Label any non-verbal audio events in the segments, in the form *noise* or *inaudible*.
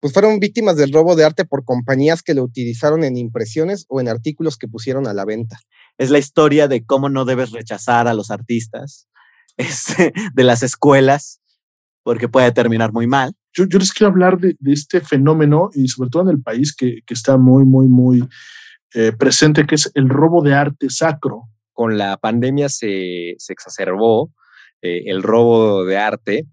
pues fueron víctimas del robo de arte por compañías que lo utilizaron en impresiones o en artículos que pusieron a la venta. Es la historia de cómo no debes rechazar a los artistas *laughs* este, de las escuelas, porque puede terminar muy mal. Yo, yo les quiero hablar de, de, este fenómeno y sobre todo en el país que, que está muy, muy, muy eh, presente, que es el robo de arte sacro. Con la pandemia se, se exacerbó eh, el robo de arte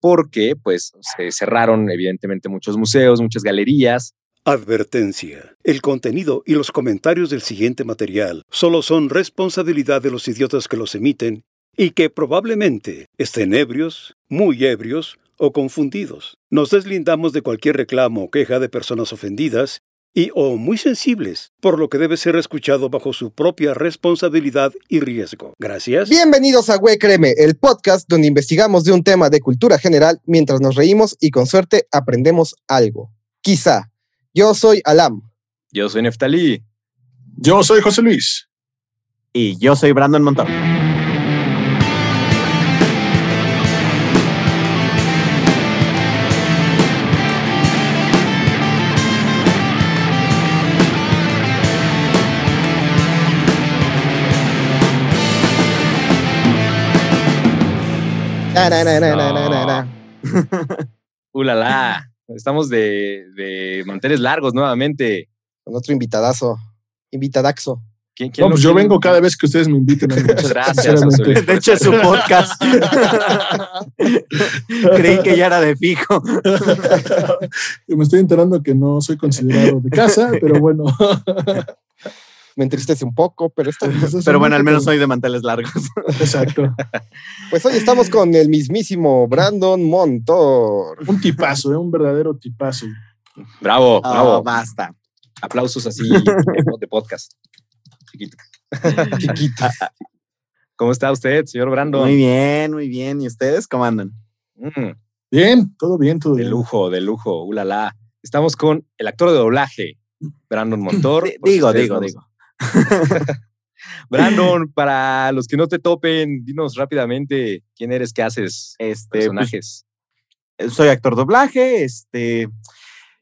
porque pues se cerraron evidentemente muchos museos, muchas galerías. Advertencia. El contenido y los comentarios del siguiente material solo son responsabilidad de los idiotas que los emiten y que probablemente estén ebrios, muy ebrios o confundidos. Nos deslindamos de cualquier reclamo o queja de personas ofendidas y o muy sensibles, por lo que debe ser escuchado bajo su propia responsabilidad y riesgo. Gracias. Bienvenidos a Güey Créeme, el podcast donde investigamos de un tema de cultura general mientras nos reímos y con suerte aprendemos algo. Quizá. Yo soy Alam. Yo soy Neftalí. Yo soy José Luis. Y yo soy Brandon Montón. *laughs* Ulala, estamos de, de manteles largos nuevamente. Con otro invitadazo, invitadaxo. ¿Quién, quién no, pues yo vengo cada vez que ustedes me inviten. Muchas gracias. De hecho, es su podcast. *laughs* Creí que ya era de fijo. *laughs* me estoy enterando que no soy considerado de casa, pero bueno. Me entristece un poco, pero esto, *laughs* Pero bueno, al menos soy de manteles largos. *laughs* Exacto. *laughs* Pues hoy estamos con el mismísimo Brandon Montor. Un tipazo, ¿eh? un verdadero tipazo. Bravo, Oh, bravo. basta. Aplausos así de podcast. Chiquito. Chiquito. ¿Cómo está usted, señor Brandon? Muy bien, muy bien. ¿Y ustedes cómo andan? Mm, Bien, todo bien, todo de bien. lujo, de lujo. Ulala. Estamos con el actor de doblaje, Brandon Montor. Digo, digo, no- digo. *laughs* Brandon, para los que no te topen, dinos rápidamente quién eres, qué haces, Este, personajes. pues, soy actor doblaje, este,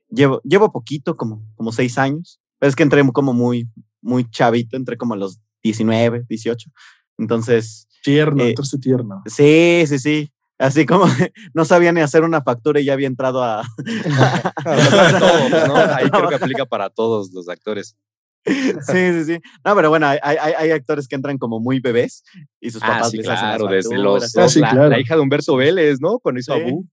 llevo, llevo poquito, como, como seis años. Pero es que entré como muy, muy chavito, entré como a los 19, 18. Entonces, Tierno, Eh, entonces tierno. sí, sí, sí. Así como *laughs* no sabía ni hacer una factura y ya había entrado a... *laughs* Para todos, ¿no? Ahí creo que aplica para todos los actores. Sí, sí, sí. No, pero bueno, hay, hay, hay actores que entran como muy bebés y sus Ah, papás sí, les hacen las claro, desde los. Ah, sí, la, claro. la hija de Humberto Vélez, ¿no? Cuando hizo Sí. Abu.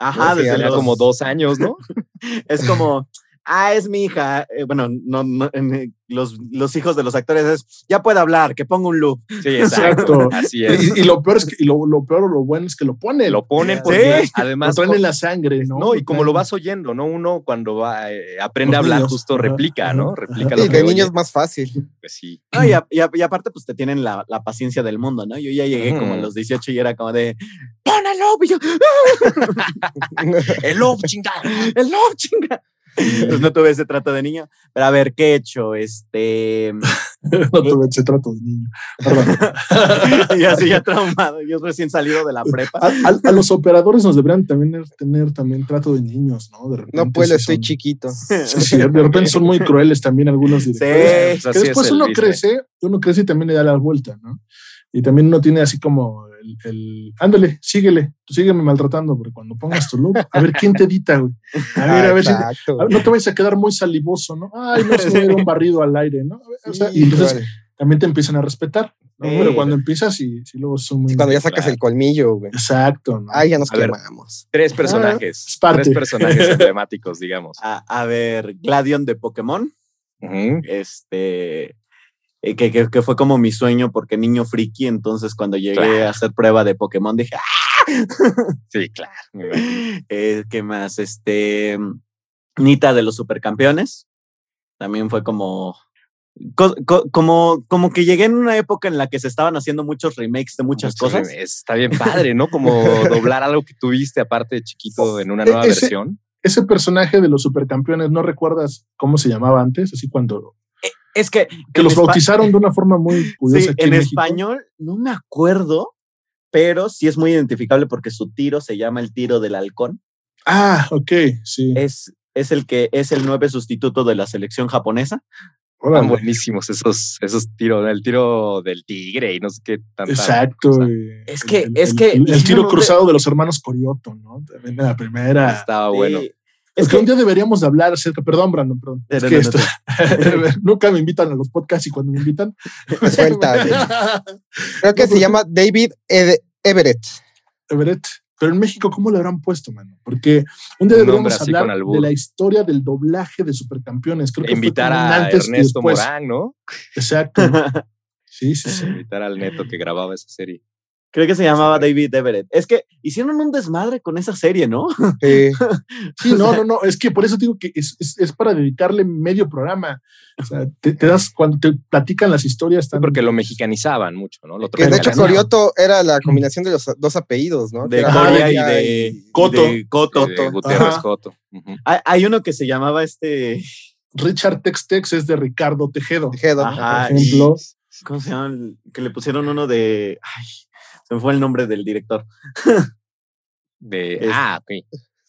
Ajá, desde ya los, como dos años, ¿no? *laughs* Es como, ah, es mi hija. Eh, bueno, no, no, en, eh, los, los hijos de los actores es, ya puede hablar, que ponga un loop. Sí, *laughs* exacto. Exacto. Así es. Y, y lo peor es que, y lo, lo peor o lo bueno es que lo ponen. Lo ponen Sí. porque lo además. traen en la sangre, ¿no? No, y como lo vas oyendo, ¿no? Uno cuando va, eh, aprende a hablar, niños, justo replica, ¿no? Replica lo Y que de oye. niños más fácil. Pues sí. No, y, a- y a- y aparte, pues te tienen la, la paciencia del mundo, ¿no? Yo ya llegué como a Ujú. los 18 y era como de, ¡pon el loop! Y yo, *laughs* *laughs* El love, chingada. ¡el loop, chinga! Pues no tuve ese trato de niño. Pero a ver, ¿qué he hecho? Este. *laughs* no tuve ese trato de niño. Perdón. *laughs* y así ya traumado. Yo recién salido de la prepa. A, a- a los operadores nos deberían también tener también trato de niños, ¿no? De repente No puedo, sí estoy son- chiquito. Sí, sí, de repente son muy crueles también algunos directores. Sí, Pues que así es después uno business. crece, uno crece y también le da la vuelta, ¿no? Y también uno tiene así como el, el ándale, síguele, tú sígueme maltratando, porque cuando pongas tu look, a ver quién te edita, güey. A ver, a ver si, a no te vayas a quedar muy salivoso, ¿no? Ay, no se me dio un barrido al aire, ¿no? A ver, o sea, Sí, y entonces vale. también te empiezan a respetar, ¿no? Sí. Pero cuando empiezas y si luego muy... Cuando ya sacas Claro. el colmillo, güey. Exacto, ¿no? Ay, ya nos A ver. Tres personajes. es parte. Tres personajes emblemáticos, digamos. A, a ver, Gladion de Pokémon. Este eh, que, que, que fue como mi sueño porque niño friki, entonces cuando llegué Claro. a hacer prueba de Pokémon dije, ¡ah! Sí, claro. Eh, ¿Qué más? Este, Nita de los Supercampeones, también fue como, co- co- como, como que llegué en una época en la que se estaban haciendo muchos remakes de muchas cosas. remakes. Está bien padre, ¿no? Como doblar algo que tuviste aparte de chiquito en una E- nueva ese- versión. Ese personaje de los supercampeones, ¿no recuerdas cómo se llamaba antes? Así cuando... Es que, Que los bautizaron de una forma muy *laughs* curiosa. Sí, aquí en español no me acuerdo, pero sí es muy identificable porque su tiro se llama el tiro del halcón. Ah, ok, sí. Es, es el que es el nueve sustituto de la selección japonesa. Órale. Están buenísimos esos, esos tiros, el tiro del tigre y no sé qué tanta Exacto. cosa. Es que- El- es el- que El, tiro cruzado de los hermanos Corioto, ¿no? También de la primera. Estaba bueno. Es que un día deberíamos de hablar acerca, perdón, Brandon, perdón. No, Es no, que no, esto, *laughs* nunca me invitan a los podcasts y cuando me invitan. *laughs* Suelta. *laughs* Creo que se pues- llama David Ed- Everett. Everett. Pero en México, ¿cómo le habrán puesto, mano? Porque un día deberíamos hablar de la historia del doblaje de Supercampeones. Creo que Invitar a antes Ernesto. Morán, ¿no? Exacto. Sí, sí, sí. Invitar al neto que grababa esa serie. Creo que se llamaba David Everett. Es que hicieron un desmadre con esa serie, ¿no? Sí. *laughs* Sí, no, no, no. Es que por eso digo que es, es, es para dedicarle medio programa. O sea, te, te das cuando te platican las historias. Tan, porque lo mexicanizaban mucho, ¿no? Lo Que de hecho. Corioto era la combinación de los dos apellidos, ¿no? De Coria y de y- Coto. Coto. de Coto. Sí, de Gutiérrez Ajá. Coto. Hay, hay uno que se llamaba este. Richard Tex Tex es de Ricardo Tejedo. Tejedo. Ajá, por ejemplo. ¿Cómo se llama? Que le pusieron uno de. Ay, se me fue el nombre del director. *laughs* De, Es- ah, ok.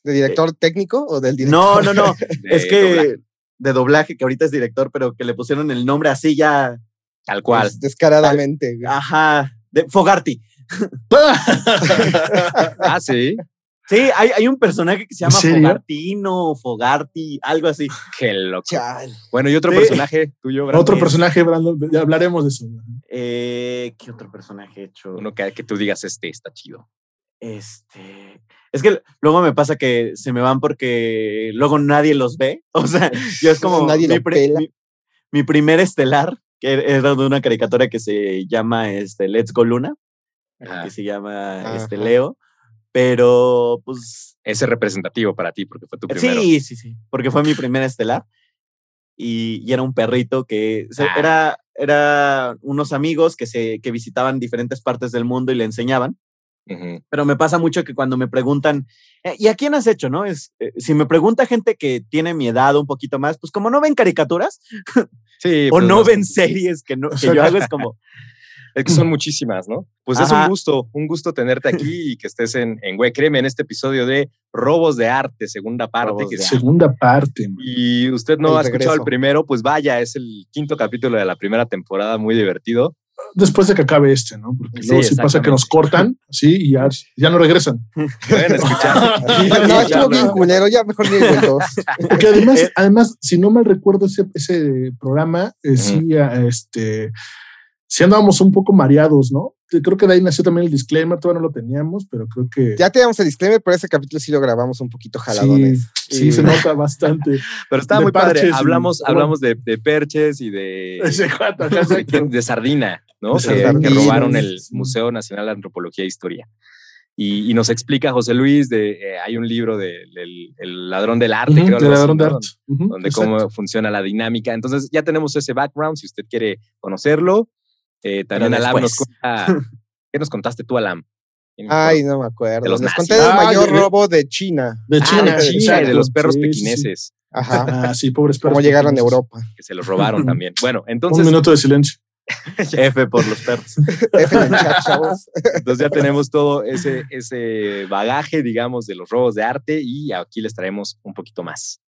¿De director técnico o del director? No, no, no. *laughs* De es que. doblaje, De doblaje, que ahorita es director, pero que le pusieron el nombre así ya. Tal cual. Pues, descaradamente. Ajá. De Fogarty. *laughs* ah, sí. Sí, hay, hay un personaje que se ¿En llama? Fogartino, Fogarty, algo así. Qué loco. Chal. Bueno, y otro Sí. personaje tuyo, Brandon? Otro personaje, Brandon, ya hablaremos de eso. Eh, ¿Qué otro personaje he hecho? Uno que, que tú digas, este está chido. Este. Es que luego me pasa que se me van porque luego nadie los ve. *laughs* O sea, *laughs* yo es como Nadie mi, pela. mi- mi primer estelar, que era de una caricatura que se llama este, Let's Go Luna, Ajá. que se llama este. Leo. Pero, pues. Ese es representativo para ti, porque fue tu primero. Sí, sí, sí. Porque fue mi primer estelar. Y, y era un perrito que se- Ah. era, era unos amigos que, se, que visitaban diferentes partes del mundo y le enseñaban. Pero me pasa mucho que cuando me preguntan, "Eh, ¿y a quién has hecho? ¿No? Es, eh, si me pregunta gente que tiene mi edad un poquito más, pues como no ven caricaturas Sí, *laughs* o pues, no ven series que, no, que yo hago, es como, Es que son muchísimas, ¿no? Pues es Ajá. un gusto, un gusto tenerte aquí y que estés en, en Güey, créeme, en este episodio de Robos de Arte, segunda parte. Que sí- Segunda parte. man. y usted no El ha escuchado el regreso. primero, pues vaya, es el quinto capítulo de la primera temporada, muy divertido. Después de que acabe este, ¿no? Porque Sí, luego sí pasa que nos cortan, sí, y ya, ya no regresan. *laughs* Pueden escuchar. No, estuvo bien culero, ya mejor ni el dos. Porque además, *laughs* además, si no mal recuerdo ese, ese programa, eh, sí, ah, este, sí andábamos un poco mareados, ¿no? Creo que de ahí nació también el disclaimer, todavía no lo teníamos, pero creo que Ya teníamos el disclaimer, pero ese capítulo sí lo grabamos un poquito jaladones. sí, Y- se nota bastante. Pero estaba De muy padre. y- Hablamos, hablamos de, de perches y de, *laughs* *laughs* de, sardina, ¿no? De Que- que, robaron el sí. Museo Nacional de Antropología e Historia. Y, y nos explica José Luis de eh, hay un libro de, del el ladrón del arte, Ujú, creo, de algo así, ladrón de ¿no? arte. Donde exacto. cómo funciona la dinámica. Entonces ya tenemos ese background, si usted quiere conocerlo. Eh, también Alam nos *laughs* cuenta, ¿qué nos contaste tú, Alam? Ay, no me acuerdo. De los Les nazis. conté del Ah, mayor de- robo de China. De Ah, China, de China y de los perros Sí, Ajá. Ah, sí, pobres perros. Cómo llegaron a. Europa. que se los robaron *laughs* también. Bueno, Un entonces, minuto de silencio. *laughs* F por los perros. F en el chat, chavos. entonces ya tenemos todo ese, ese bagaje, digamos, de los robos de arte y aquí les traemos un poquito más.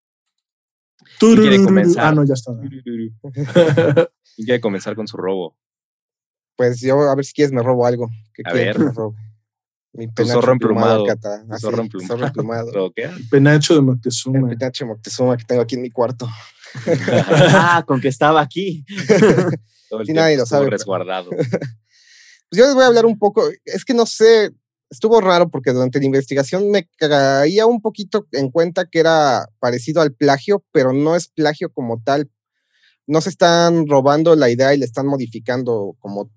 quiere comenzar? Ah, no, ya está. ¿Quién quiere comenzar con su robo? Pues yo, a ver si quieres, me robo algo. ¿Qué A ver. que me robe? Mi penacho zorro emplumado. Ah, zorro sí, emplumado. zorro emplumado. ¿Lo qué? Penacho de El Moctezuma. penacho Moctezuma que tengo aquí en mi cuarto. *laughs* *laughs* ah, con que estaba aquí. *laughs* Todo el Sí, nadie lo sabe, pero- resguardado. Pues yo les voy a hablar un poco, es que no sé, estuvo raro porque durante la investigación me caía un poquito en cuenta que era parecido al plagio, pero no es plagio como tal. No se están robando la idea y le están modificando como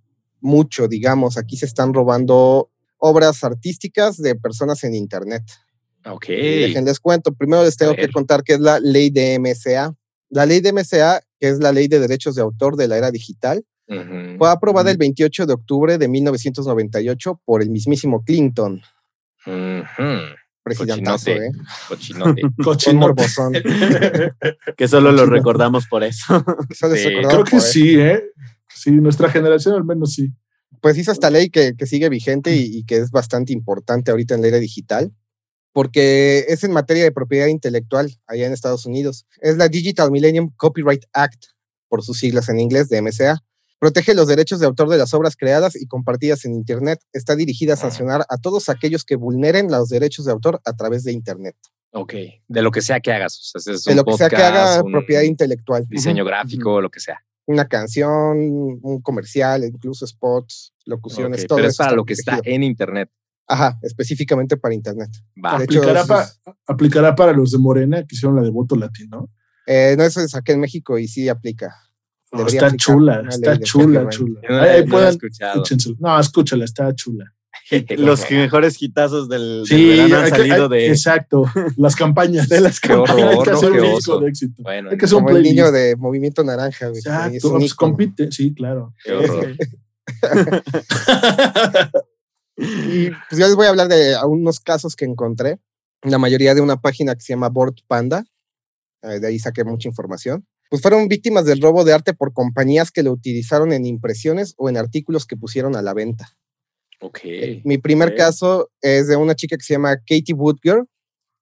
mucho, digamos. Aquí se están robando obras artísticas de personas en Internet. Ok. Déjenles cuento. Primero les tengo que contar qué es la ley de MCA. La ley de MCA, que es la ley de derechos de autor de la era digital, fue aprobada el 28 de octubre de 1998 por el mismísimo Clinton, presidentazo, Cochinote. ¿eh? Cochinote. *laughs* Cochinote. morbosón. *laughs* Que solo lo recordamos por eso. Sí, Creo que sí, ¿eh? Sí, nuestra generación al menos sí. Pues hizo esta ley que, que sigue vigente y, y que es bastante importante ahorita en la era digital. porque es en materia de propiedad intelectual allá en Estados Unidos. Es la Digital Millennium Copyright Act, por sus siglas en inglés, de MCA. Protege los derechos de autor de las obras creadas y compartidas en Internet. Está dirigida a sancionar a todos aquellos que vulneren los derechos de autor a través de Internet. Ok, de lo que sea que hagas. O sea, es De un lo que sea que haga un propiedad intelectual. Diseño Ujú. gráfico, lo que sea. Una canción, un comercial, incluso spots, locuciones, todo pero es eso para está lo que está en internet. Ajá, específicamente para Internet. Va. De Aplicará, sí pa- es- aplicará para los de Morena que hicieron la de voto latino. Eh, no, eso es aquí en México y sí aplica. No, está chula, está chula, chula. No Ahí, no pueden. No, escúchala, está chula. *laughs* Los mejores hitazos del, del Sí, verano han salido de. exacto. *laughs* Las campañas. De las *laughs* Hay horror, que hacer un disco de éxito. Bueno, Hay que hacer un Como el playlist. niño de Movimiento Naranja, güey. Exacto, Es un pues compite, sí, claro. qué horror. Y pues yo les voy a hablar de unos casos que encontré. La mayoría de una página que se llama Board Panda. eh, de ahí saqué mucha información. Pues fueron víctimas del robo de arte por compañías que lo utilizaron en impresiones o en artículos que pusieron a la venta. Ok. Mi primer caso es de una chica que se llama Katie Woodger.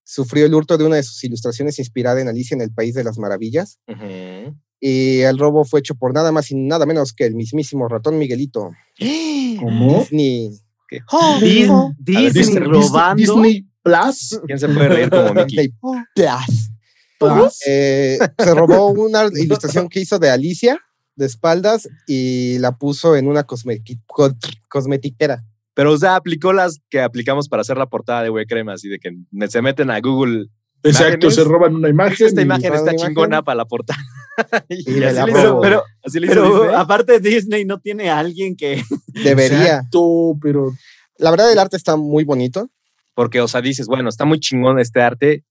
Sufrió el hurto de una de sus ilustraciones inspirada en Alicia en el País de las Maravillas. Ujú. Y el robo fue hecho por nada más y nada menos que el mismísimo ratón Miguelito. *gasps* ¿Cómo? Disney. Di- A ver, Disney Disney, robando. Disney Plus. ¿Quién se puede reír como Mickey? *laughs* Disney Plus. Plus. Eh, se robó una ilustración que hizo de Alicia de espaldas y la puso en una cosmeti- co- cosmetiquera. Pero, o sea, aplicó las que aplicamos para hacer la portada de Güey Crema, así de que se meten a Google. Exacto, imágenes. se roban una imagen. Esta imagen está chingona imagen. para la portada. *laughs* y Y así la le hizo. Pero, así le hizo pero Disney. aparte Disney no tiene a alguien que. *laughs* *laughs* Debería. Exacto, pero La verdad, el arte está muy bonito. Porque, o sea, dices, bueno, está muy chingón este arte,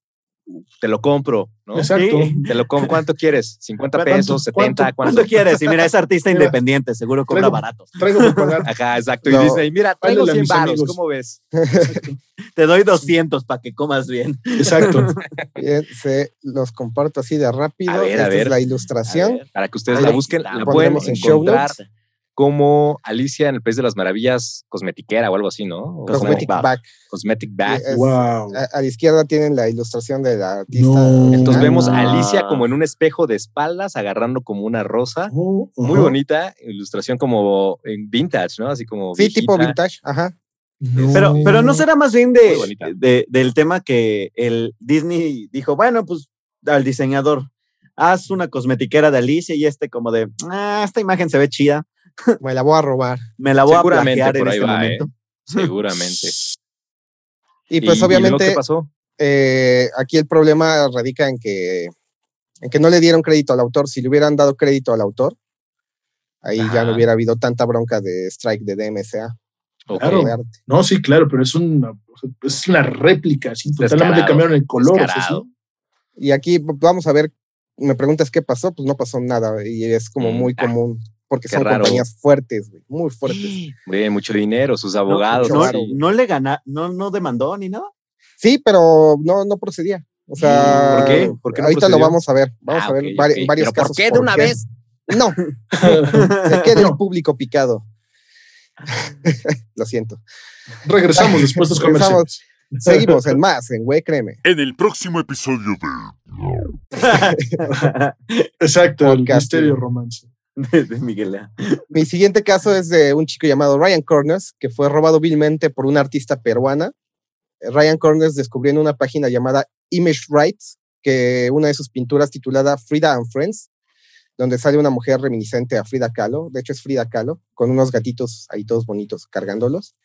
te lo compro, ¿no? exacto. Sí. Te lo compro. ¿Cuánto quieres? ¿50 ¿Cuánto- pesos? ¿70? cuánto- ¿Cuánto? ¿Cuánto quieres? Y mira, es artista Mira, independiente, seguro cobra traigo- barato. Traigo para pagar. Ajá, exacto. Y No. Disney, mira, traigo Háblale a 100 mis varos, amigos. ¿cómo ves? *laughs* Te doy 200 para que comas bien. Exacto. Bien, se los comparto así de rápido. A ver, a Esta ver. es la A ilustración. ver. Para que ustedes Ahí la la busquen, la pueden pondremos en show encontrar notes. Como Alicia en el País de las Maravillas cosmetiquera o algo así, ¿no? Cosmetic Back. Cosmetic Bag. Es- wow. A, a la izquierda tienen la ilustración de la artista. No. Entonces vemos a Ah. Alicia como en un espejo de espaldas agarrando como una rosa. Oh, Muy ajá. bonita, ilustración como en vintage, ¿no? Así como Sí, tipo vintage. Ajá. No. Pero, pero no será más bien Muy de, de- del tema que el Disney dijo, bueno, pues al diseñador, haz una cosmetiquera de Alicia y este como de, ah, esta imagen se ve chida, *laughs* Me la voy a robar. me la voy a Seguramente plagiar en por ahí este va, momento. *laughs* Seguramente. Y pues obviamente qué pasó? eh, aquí el problema radica en que, en que no le dieron crédito al autor. Si le hubieran dado crédito al autor, ahí ya no hubiera habido tanta bronca de strike de DMCA. Claro. de arte. No, sí, claro, pero es una, es una réplica, así, totalmente cambiaron el color. o sea, descarado. sí. Y aquí v- vamos a ver, me preguntas qué pasó, pues no pasó nada y es como Mm, muy ah, común porque qué son raro. compañías fuertes, güey, muy fuertes. Muy bien, mucho dinero, sus No, abogados. no, así. no le gana, no, no demandó ni nada. Sí, pero no, no procedía. O sea, ¿Por qué? ¿Por qué no ahorita lo vamos a ver. Vamos Ah, a ver vari- varios ¿Pero casos. ¿Por qué de una vez? No, *laughs* se queda el No. público picado. Lo siento. Regresamos después de los comerciales. Seguimos en más, en Güey Créeme. En el próximo episodio de *laughs* Exacto, el misterio romance. De, de Miguel. Mi siguiente caso es de un chico llamado Ryan Corners, que fue robado vilmente por una artista peruana. Ryan Corners descubrió en una página llamada Image Rights que una de sus pinturas titulada Frida and Friends, donde sale una mujer reminiscente a Frida Kahlo, de hecho es Frida Kahlo, con unos gatitos ahí todos bonitos cargándolos.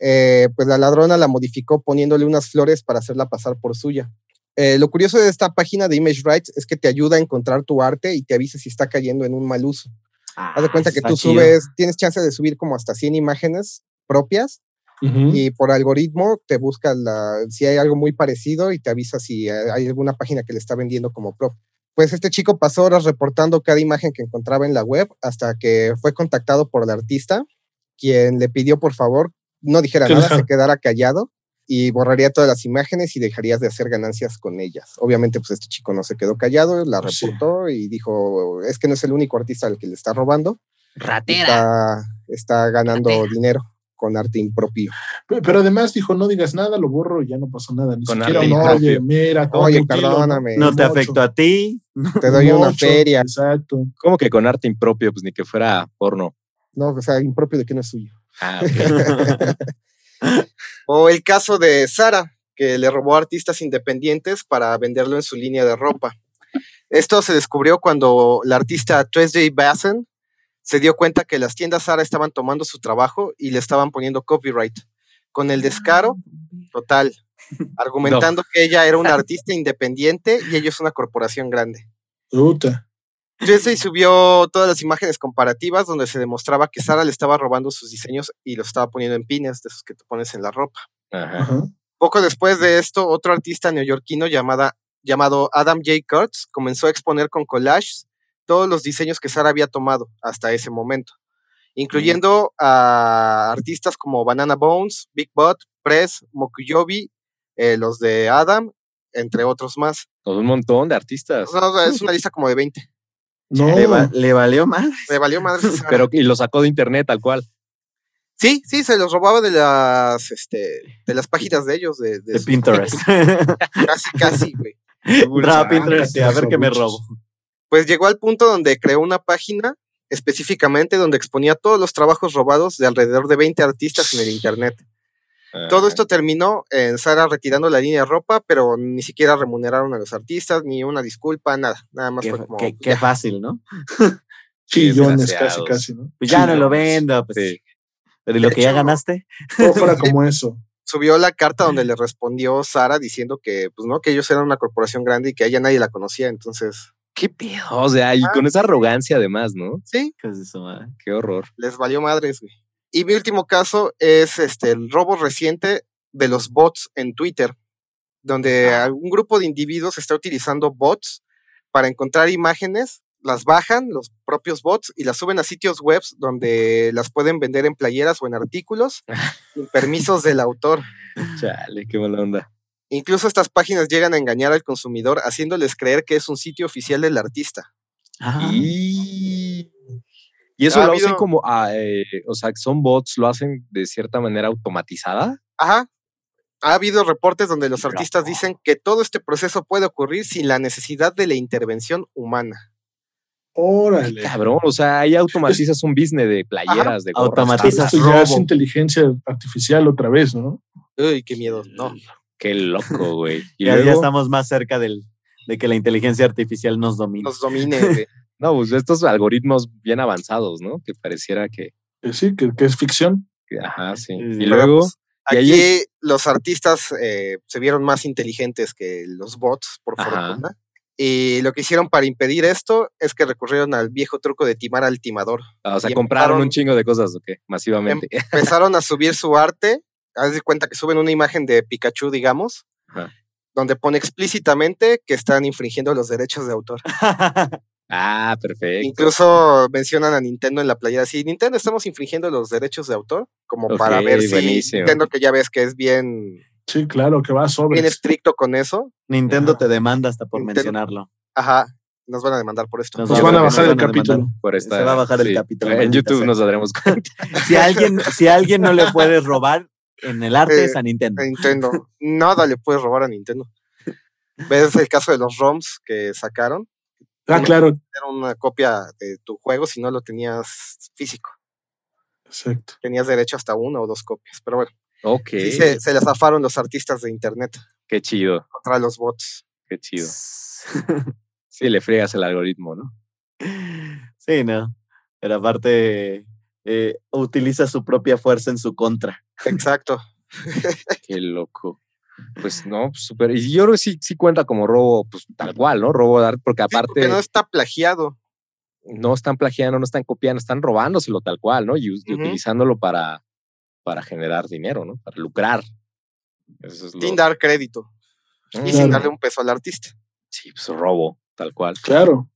Eh, pues la ladrona la modificó poniéndole unas flores para hacerla pasar por suya. Eh, lo curioso de esta página de Image Rights es que te ayuda a encontrar tu arte y te avisa si está cayendo en un mal uso. Haz de cuenta que tú chido. subes, tienes chance de subir como hasta 100 imágenes propias y por algoritmo te busca la, si hay algo muy parecido y te avisa si hay alguna página que le está vendiendo como prop. Pues este chico pasó horas reportando cada imagen que encontraba en la web hasta que fue contactado por el artista, quien le pidió por favor no dijera nada, se quedara callado y borraría todas las imágenes y dejarías de hacer ganancias con ellas. Obviamente, pues este chico no se quedó callado, la Pues sí. reportó y dijo, es que no es el único artista al que le está robando Ratera. está, está ganando Ratera. dinero. con arte impropio. Pe- Pero además dijo, no digas nada, lo borro y ya no pasó nada. Ni Con siquiera, arte no, impropio. oye, mira, todo Oye, perdóname. No te afectó a ti. Te doy una feria. Exacto. ¿Cómo que con arte impropio? Pues ni que fuera porno. No, o sea, impropio de que no es suyo. Ah, ok. *laughs* O el caso de Sara, que le robó a artistas independientes para venderlo en su línea de ropa. Esto se descubrió cuando la artista Tuesday Bassen se dio cuenta que las tiendas Sara estaban tomando su trabajo y le estaban poniendo copyright. Con el descaro total, *laughs* argumentando que ella era una artista independiente y ella es una corporación grande. Puta. Tuesday subió todas las imágenes comparativas donde se demostraba que Sara le estaba robando sus diseños y los estaba poniendo en pines de esos que te pones en la ropa. Ajá. Poco después de esto, otro artista neoyorquino llamada, llamado Adam J. Kurtz comenzó a exponer con collages todos los diseños que Sara había tomado hasta ese momento, incluyendo a artistas como Banana Bones, Big Butt, Press, Mokuyobi, eh, los de Adam, entre otros más. Pues un montón de artistas. No, es una lista como de 20. No, Le, va- le valió valió madre. esa *laughs* Sara. Pero y lo sacó de internet tal cual. sí, sí, se los robaba de las, este, de las páginas de ellos, de, de De sus- Pinterest. *laughs* Casi, casi, güey. Entraba Pinterest a ver qué me robo. Pues llegó al punto donde creó una página específicamente donde exponía todos los trabajos robados de alrededor de 20 artistas en el internet. Todo esto terminó en Sara retirando la línea de ropa, pero ni siquiera remuneraron a los artistas, ni una disculpa, nada. Nada más Qué, fue como. qué- pues, qué fácil, ¿no? *laughs* chillones casi, casi, ¿no? Pues ya no lo vendo. Pues, Sí. Pero ¿y lo De que ya ganaste? *laughs* Todo fuera como eso. Subió la carta donde le respondió Sara diciendo que, pues no, que ellos eran una corporación grande y que a ella nadie la conocía. Entonces, ¿Qué pedo? O sea, y Ah. con esa arrogancia además, ¿no? sí, ¿Qué es eso? Qué horror. les valió madres, güey. Y mi último caso es este el robo reciente de los bots en Twitter, donde algún grupo de individuos está utilizando bots para encontrar imágenes, las bajan los propios bots y las suben a sitios web donde las pueden vender en playeras o en artículos *laughs* sin permisos del autor. Chale, qué mala onda. Incluso estas páginas llegan a engañar al consumidor haciéndoles creer que es un sitio oficial del artista. Ah, Y, y eso Ha lo hacen como, eh, o sea, son bots, lo hacen de cierta manera automatizada. Ajá. Ha habido reportes donde los artistas dicen que todo este proceso puede ocurrir sin la necesidad de la intervención humana. Órale. Cabrón, o sea, ahí automatizas un business de playeras, de gorras. Automatizas Esto ya es inteligencia artificial otra vez, ¿no? Uy, qué miedo. No. Qué loco, güey. Y ya, ya luego, estamos más cerca del, de que la inteligencia artificial nos domine. Nos domine. güey. No, pues estos algoritmos bien avanzados, ¿no? Que pareciera que, Eh, Sí, que, que es ficción. ajá, sí. Sí, Y luego, pues, ahí- aquí los artistas eh, se vieron más inteligentes que los bots, por Ajá. fortuna. Y lo que hicieron para impedir esto es que recurrieron al viejo truco de timar al timador. ah, o sea, compraron un chingo de cosas, ¿o qué? Masivamente. Empezaron a subir su arte. Haz de cuenta que suben una imagen de Pikachu, digamos, Ajá. donde pone explícitamente que están infringiendo los derechos de autor. *laughs* ah, perfecto. Incluso mencionan a Nintendo en la playera. así, Nintendo estamos infringiendo los derechos de autor, como para ver si buenísimo. Nintendo que ya ves que es bien, Sí, claro, que va sobre. bien estricto con eso. Nintendo te demanda hasta por Nintendo. mencionarlo. Ajá, nos van a demandar por esto. Nos van a bajar el capítulo. Por esta, Se va a bajar el capítulo, En YouTube sea. nos daremos *laughs* cuenta. Si a alguien, si alguien no le puedes robar en el arte Eh, es a Nintendo. A Nintendo. Nada le puedes robar a Nintendo. ¿Ves el caso de los ROMs que sacaron? Ah, claro. Era una copia de tu juego si no lo tenías físico. Exacto. Tenías derecho hasta una o dos copias. Pero bueno, Ok. sí se, se les zafaron los artistas de internet Qué chido, contra los bots. qué chido. *laughs* Sí, le friegas el algoritmo, ¿no? Sí, no. Pero aparte, eh, utiliza su propia fuerza en su contra. Exacto. Qué loco. Pues no, pues, súper. Y yo creo que sí, sí cuenta como robo, pues tal cual, ¿no? Robo de arte, porque Sí, aparte porque no está plagiado. no están plagiando, no están copiando, están robándoselo tal cual, ¿no? Y, y Ujú. utilizándolo para, para generar dinero, ¿no? Para lucrar. Eso es lo- Sin dar crédito. Y sin darle un peso al artista. Sí, pues robo, tal cual. Claro.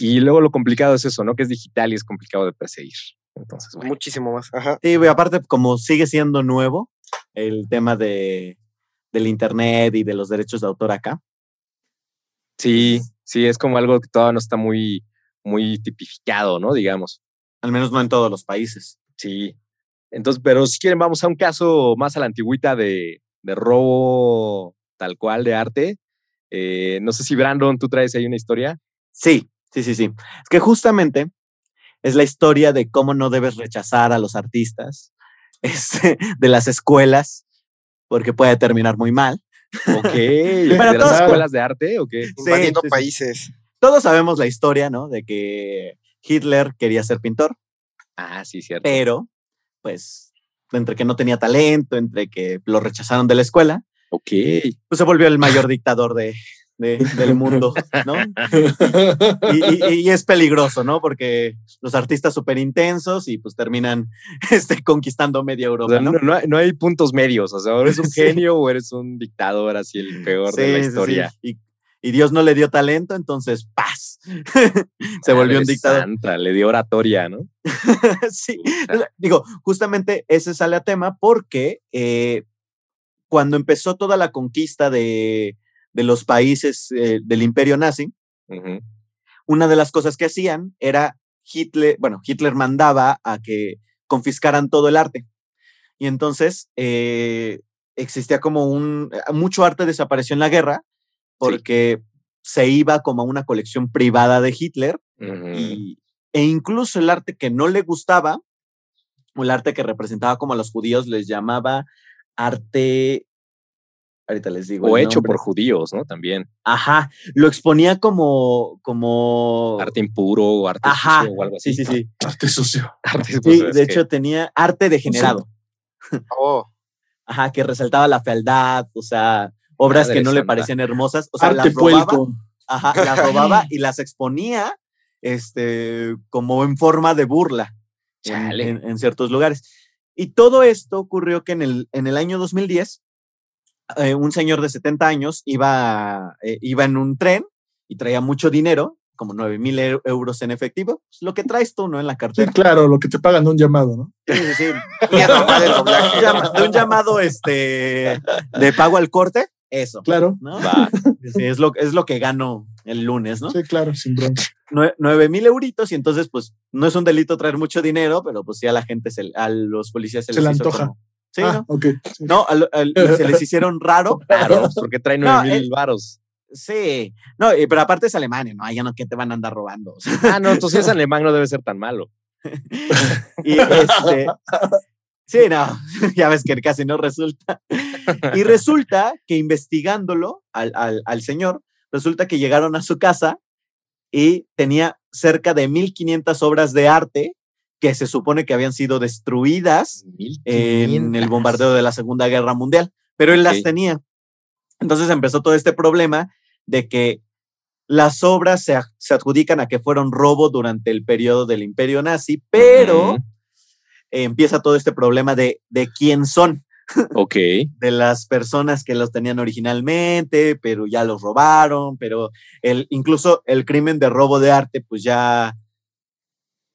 Y luego lo complicado es eso, ¿no? Que es digital y es complicado de perseguir. Entonces, bueno. Muchísimo más. Ajá. Sí, aparte, como sigue siendo nuevo el tema de, del internet y de los derechos de autor acá. Sí, sí, es como algo que todavía no está muy, muy tipificado, ¿no? Digamos. Al menos no en todos los países. Sí. Entonces, pero si quieren, vamos a un caso más a la antigüita de, de robo tal cual de arte. Eh, no sé si Brandon, tú traes ahí una historia. Sí, sí, sí, sí. Es que justamente es la historia de cómo no debes rechazar a los artistas *laughs* este, de las escuelas, porque puede terminar muy mal. Ok, *laughs* ¿de Para las todos- escuelas de arte o qué? Invadiendo sí, sí. países. Todos sabemos la historia, ¿no? De que Hitler quería ser pintor, Ah, sí, cierto. pero pues entre que no tenía talento, entre que lo rechazaron de la escuela, Ok. pues se volvió el mayor *laughs* dictador de, de- del mundo, ¿no? Y, y- y es peligroso, ¿no? Porque los artistas súper intensos y pues terminan *laughs* este, conquistando media O Europa, sea, ¿no? no, no hay, no hay puntos medios. O sea, o eres un *laughs* Sí. genio o eres un dictador, así el peor de la historia. sí. Y, y Dios no le dio talento, entonces ¡paz! *laughs* se volvió un dictador. Santa, le dio oratoria, ¿no? sí. Digo, justamente ese sale a tema porque eh, cuando empezó toda la conquista de, de los países eh, del imperio nazi, una de las cosas que hacían era Hitler, bueno, Hitler mandaba a que confiscaran todo el arte. Y entonces eh, existía como un, mucho arte desapareció en la guerra porque se iba como a una colección privada de Hitler y, e incluso el arte que no le gustaba, o el arte que representaba como a los judíos, les llamaba arte, ahorita les digo. O hecho nombre. por judíos, ¿no? También. Ajá, lo exponía como, como... Arte impuro o arte Ajá, sucio o algo así. sí, sí, sí. Arte sucio. *laughs* Arte, Sí, pues, de que- hecho tenía arte degenerado. Oh, *laughs* Ajá, que resaltaba la fealdad, o sea, obras Madre que no le parecían hermosas, o sea, Arte las robaba, puelco. ajá, las *laughs* robaba y las exponía este, como en forma de burla en, Chale. en- en ciertos lugares. Y todo esto ocurrió que en el, en el año 2010, eh, un señor de 70 años iba, eh, iba en un tren y traía mucho dinero, como 9 mil eu- euros en efectivo, pues, lo que traes tú, ¿no? En la Sí, cartera. claro, lo que te pagan de un llamado, ¿no? Sí, sí, sí. *laughs* De un llamado este, de pago al corte, eso. Claro. ¿no? Sí, es, lo, es lo que gano el lunes, ¿no? Sí, claro, sin bronca. Nue- Nueve mil euritos y entonces, pues, no es un delito traer mucho dinero, pero pues sí a la gente, se- a los policías se, Se les le hizo antoja. como- sí, ah, ¿no? sí. No, al- al- se les hicieron raro. *laughs* Claro, *laughs* porque trae No, mil eh, varos. Sí, no, pero aparte es Alemania, ¿no? Allá no, que te van a andar robando? O *laughs* sea, Ah, no, entonces es alemán no debe ser tan malo. Y este, sí, no, ya ves que casi no resulta. Y resulta que investigándolo al, al, al señor, resulta que llegaron a su casa y tenía cerca de 1500 obras de arte que se supone que habían sido destruidas en el 1500. bombardeo de la Segunda Guerra Mundial, pero él las tenía. Entonces empezó todo este problema de que las obras se, se adjudican a que fueron robo durante el periodo del imperio nazi, pero empieza todo este problema de, de quién son, Ok. *laughs* de las personas que los tenían originalmente, pero ya los robaron, pero el, incluso el crimen de robo de arte, pues ya,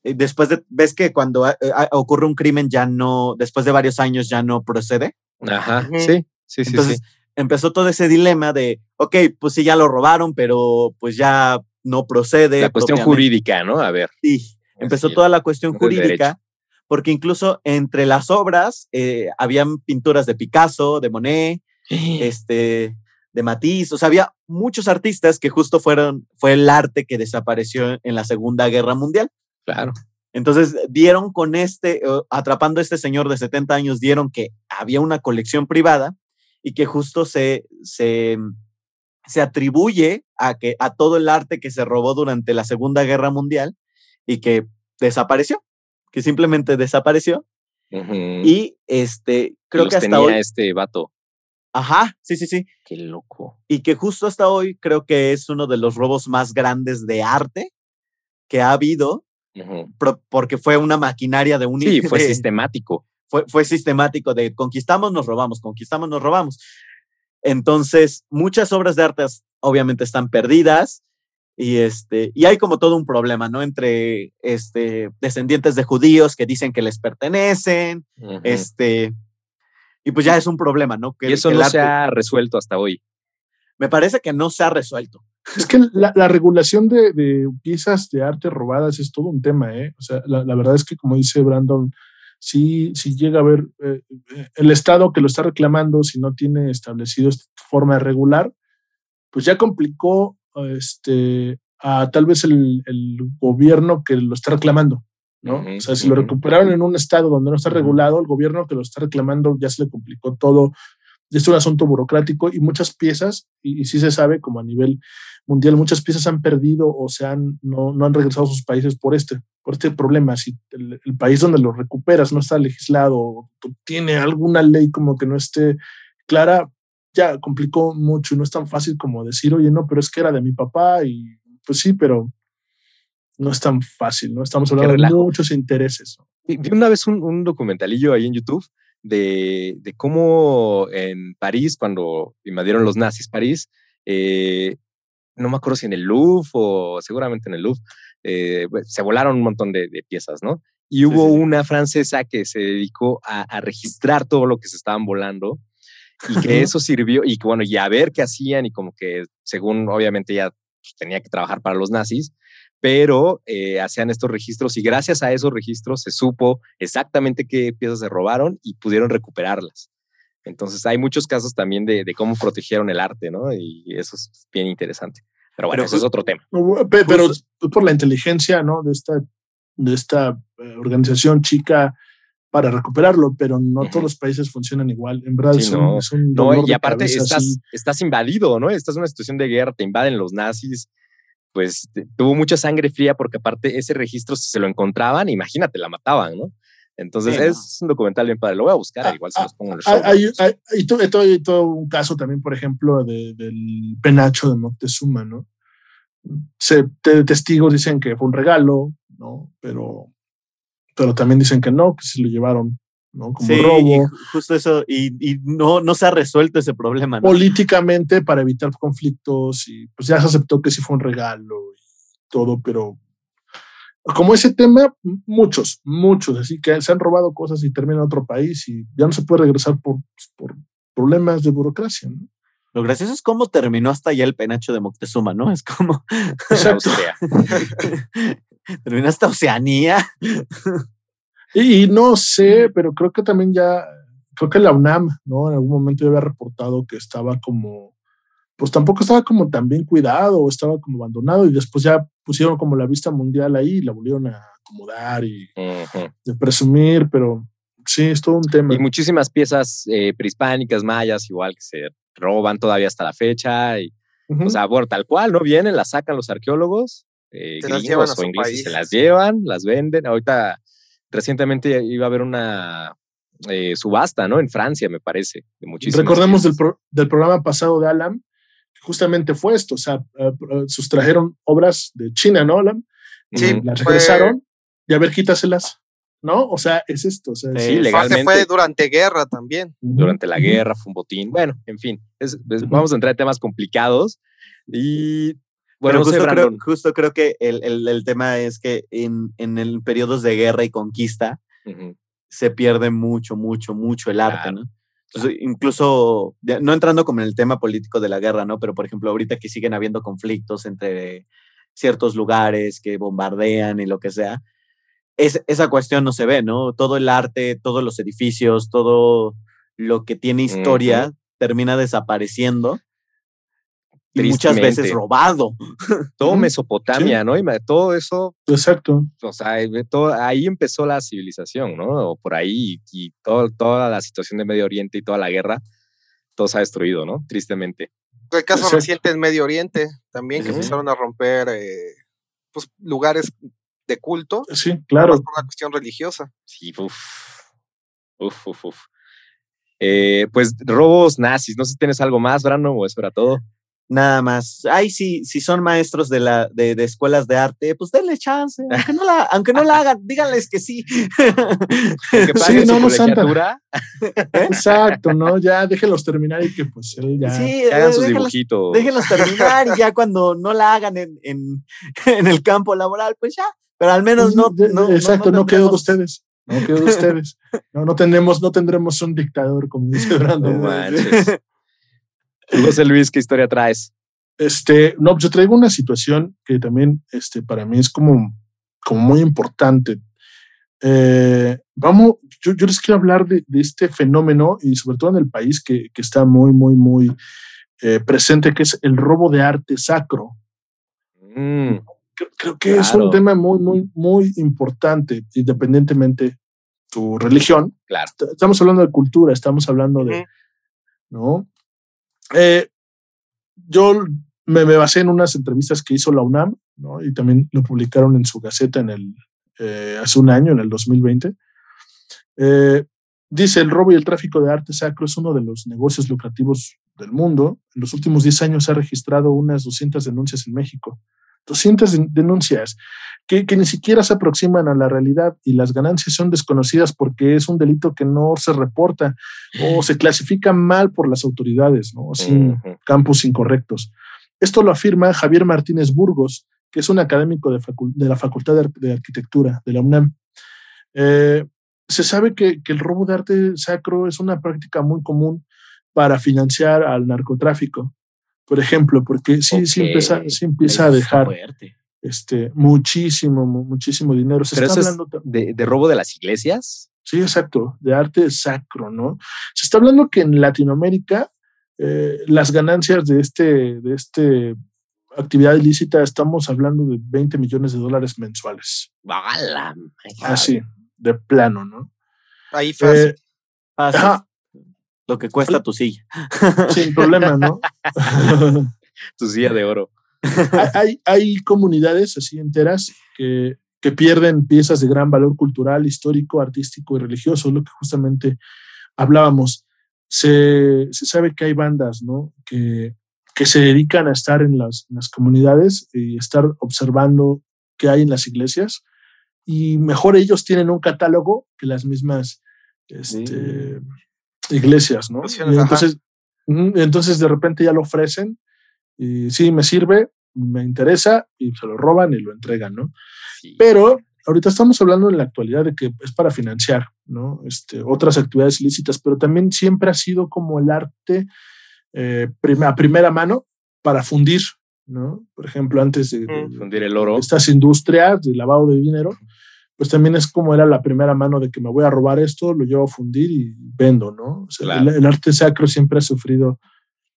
después de, ves que cuando ah, ah, ocurre un crimen ya no, después de varios años ya no procede. Ajá. Sí, sí, sí. Entonces sí. empezó todo ese dilema de, ok, pues sí, ya lo robaron, pero pues ya no procede. La cuestión jurídica, ¿no? A ver. Sí, empezó Así, toda la cuestión jurídica, porque incluso entre las obras eh, habían pinturas de Picasso, de Monet, este, de Matisse, o sea, había muchos artistas que justo fueron, fue el arte que desapareció en la Segunda Guerra Mundial. Claro. Entonces dieron con este, eh, atrapando a este señor de 70 años, dieron que había una colección privada y que justo se, se, se atribuye a, que, a todo el arte que se robó durante la Segunda Guerra Mundial y que desapareció, que simplemente desapareció. Y este, creo Los que hasta tenía hoy, este vato. ajá, sí, sí, sí, Qué loco. y que justo hasta hoy creo que es uno de los robos más grandes de arte que ha habido, Porque fue una maquinaria de un Sí, fue de- sistemático. fue, fue sistemático de conquistamos, nos robamos, conquistamos, nos robamos. Entonces, muchas obras de arte obviamente están perdidas y, este, y hay como todo un problema, ¿no? Entre este, descendientes de judíos que dicen que les pertenecen, este, y pues ya es un problema, ¿no? Que y eso no arte- se ha resuelto hasta hoy. Me parece que no se ha resuelto. Es que la, la regulación de, de piezas de arte robadas es todo un tema, ¿eh? O sea, la, la verdad es que, como dice Brandon, si, si llega a haber eh, el Estado que lo está reclamando, si no tiene establecido esta forma de regular, pues ya complicó este, a tal vez el, el gobierno que lo está reclamando. ¿no? o sea, si lo recuperaron en un estado donde no está regulado, el gobierno que lo está reclamando ya se le complicó todo. Es un asunto burocrático y muchas piezas, y, sí se sabe, como a nivel mundial, muchas piezas han perdido o se han, no, no han regresado a sus países por este, por este problema. Si el, país donde lo recuperas no está legislado o tiene alguna ley como que no esté clara, ya complicó mucho y no es tan fácil como decir, oye, no, pero es que era de mi papá y pues sí, pero no es tan fácil, ¿no? Estamos hablando de muchos intereses. Vi una vez un, documentalillo ahí en YouTube de, de, cómo en París, cuando invadieron los nazis París, eh, no me acuerdo si en el Louvre o seguramente en el Louvre, eh, se volaron un montón de, piezas, ¿no? Y hubo una francesa que se dedicó a, a, registrar todo lo que se estaban volando y que *laughs* eso sirvió y que bueno, y a ver qué hacían y como que según obviamente ya pues, tenía que trabajar para los nazis, pero eh, hacían estos registros y gracias a esos registros se supo exactamente qué piezas se robaron y pudieron recuperarlas. Entonces hay muchos casos también de, cómo protegieron el arte, ¿no? Y eso es bien interesante. Pero bueno, eso es otro tema. Pero, por la inteligencia, ¿no? De esta, de esta eh, organización chica para recuperarlo, pero no todos los países funcionan igual. En verdad es, un, no, y aparte estás, estás invadido, ¿no? Estás en una situación de guerra, te invaden los nazis, pues tuvo mucha sangre fría porque aparte ese registro se lo encontraban, imagínate, la mataban, ¿no? Entonces es un documental bien padre, lo voy a buscar, ah, igual se los pongo en el ah, show. Hay, hay, todo, todo, un caso también, por ejemplo, de, del penacho de Moctezuma, ¿no? Se, testigos dicen que fue un regalo, ¿no? Pero pero también dicen que no, que se lo llevaron, ¿no? Como sí, robo. justo eso, y, no, no se ha resuelto ese problema. Políticamente para evitar conflictos y pues ya se aceptó que sí fue un regalo y todo, pero como ese tema, muchos, muchos, así que se han robado cosas y terminan en otro país y ya no se puede regresar por, pues, por problemas de burocracia, ¿no? Lo gracioso es cómo terminó hasta allá el penacho de Moctezuma, ¿no? Es como. *laughs* *laughs* terminó hasta Oceanía. *laughs* y, no sé, pero creo que también ya. Creo que la UNAM, ¿no? En algún momento ya había reportado que estaba como. Pues tampoco estaba como tan bien cuidado, o estaba como abandonado, y después ya pusieron como la vista mundial ahí y la volvieron a acomodar y de presumir, pero sí, es todo un tema. Y muchísimas piezas eh, prehispánicas, mayas, igual que se roban todavía hasta la fecha. Y, O sea, bueno, tal cual, ¿no? Vienen, las sacan los arqueólogos, eh, gringos o ingleses, se las llevan, las venden. Ahorita, recientemente iba a haber una eh, subasta, ¿no? En Francia, me parece. De Recordemos del, del, programa pasado de Alam, que justamente fue esto, o sea, eh, sustrajeron obras de China, ¿no, Alam? Sí, las regresaron y a ver, quítaselas. ¿no? O sea, es esto. O sea, sí, legalmente. Fue durante guerra también. Durante la guerra fue un botín. Bueno, en fin, vamos a entrar en temas complicados. Y bueno, justo, creo, justo, creo, que el, el, el, tema es que en, en el periodos de guerra y conquista se pierde mucho, mucho, mucho el arte, ¿no? Entonces, incluso, no entrando como en el tema político de la guerra, ¿no? Pero, por ejemplo, ahorita que siguen habiendo conflictos entre ciertos lugares que bombardean y lo que sea, esa cuestión no se ve, ¿no? Todo el arte, todos los edificios, todo lo que tiene historia termina desapareciendo y muchas veces robado. Todo Mesopotamia, ¿no? Y todo eso. Exacto. O sea, todo, ahí empezó la civilización, ¿no? O por ahí, y todo, toda la situación de Medio Oriente y toda la guerra, todo se ha destruido, ¿no? Tristemente. El caso reciente en Medio Oriente, también, que empezaron a romper eh, pues, lugares de culto. Sí, claro. Por una cuestión religiosa. Sí, uff. Uf, uf, uf. Eh, pues robos nazis. No sé si tienes algo más, Brano, o eso era todo nada más. Ay, sí, si son maestros de, la, de, de escuelas de arte, pues denle chance, aunque no la, aunque no la hagan, díganles que sí. *laughs* que sí, no, no santa. *laughs* Exacto, ¿no? Ya déjenlos terminar y que pues él ya. Sí, hagan sus dibujitos. Déjenlos terminar y ya cuando no la hagan en, en, *laughs* en, el campo laboral, pues ya, pero al menos no. no exacto, no, quedó de ustedes. No quedó de ustedes. No, no tendremos, no tendremos un dictador, como dice Brandon. *laughs* José Luis, ¿qué historia traes? Este, no, yo traigo una situación que también este, para mí es como, como muy importante. Eh, vamos, yo, yo, les quiero hablar de, de, este fenómeno y sobre todo en el país que, que está muy, muy, muy eh, presente, que es el robo de arte sacro. Mm. Creo, creo, que claro. es un tema muy, muy, muy importante, independientemente tu religión. Claro. Estamos hablando de cultura, estamos hablando de, ¿no? Eh, yo me, me, basé en unas entrevistas que hizo la UNAM. Y también lo publicaron en su gaceta en el, eh, hace un año, en el 2020. Eh, dice, el robo y el tráfico de arte sacro es uno de los negocios lucrativos del mundo. En los últimos 10 años se ha registrado unas 200 denuncias en México. 200 denuncias que, que, ni siquiera se aproximan a la realidad y las ganancias son desconocidas porque es un delito que no se reporta o se clasifica mal por las autoridades, ¿no? sin uh -huh. campos incorrectos. Esto lo afirma Javier Martínez Burgos, que es un académico de, la Facultad de, de, Arquitectura de la UNAM. Eh, se sabe que, que el robo de arte sacro es una práctica muy común para financiar al narcotráfico por ejemplo, porque sí, okay. sí empieza, sí empieza a dejar este, muchísimo, muchísimo dinero. Se está hablando de, de, robo de las iglesias. Sí, exacto, de arte sacro, ¿no? Se está hablando que en Latinoamérica eh, las ganancias de este, de este actividad ilícita estamos hablando de 20 millones de dólares mensuales. ¡Bala! Así, de plano, ¿no? Ahí fácil. Eh, ajá, lo que cuesta tu silla. Sin problema, ¿no? *laughs* tu silla de oro. hay, hay comunidades así enteras que, que, pierden piezas de gran valor cultural, histórico, artístico y religioso, lo que justamente hablábamos. Se, se sabe que hay bandas, ¿no? Que, que se dedican a estar en las, en las comunidades y estar observando qué hay en las iglesias. Y mejor ellos tienen un catálogo que las mismas este, sí iglesias, ¿no? Y entonces, entonces de repente ya lo ofrecen y sí, me sirve, me interesa y se lo roban y lo entregan, ¿no? Sí. Pero ahorita estamos hablando en la actualidad de que es para financiar, ¿no? Este, otras actividades ilícitas, pero también siempre ha sido como el arte eh, a primera mano para fundir, ¿no? Por ejemplo, antes de, de fundir el oro. Estas industrias de lavado de dinero, pues también es como era la primera mano de que me voy a robar esto, lo llevo a fundir y vendo, ¿no? O sea, claro. el, el, arte sacro siempre ha sufrido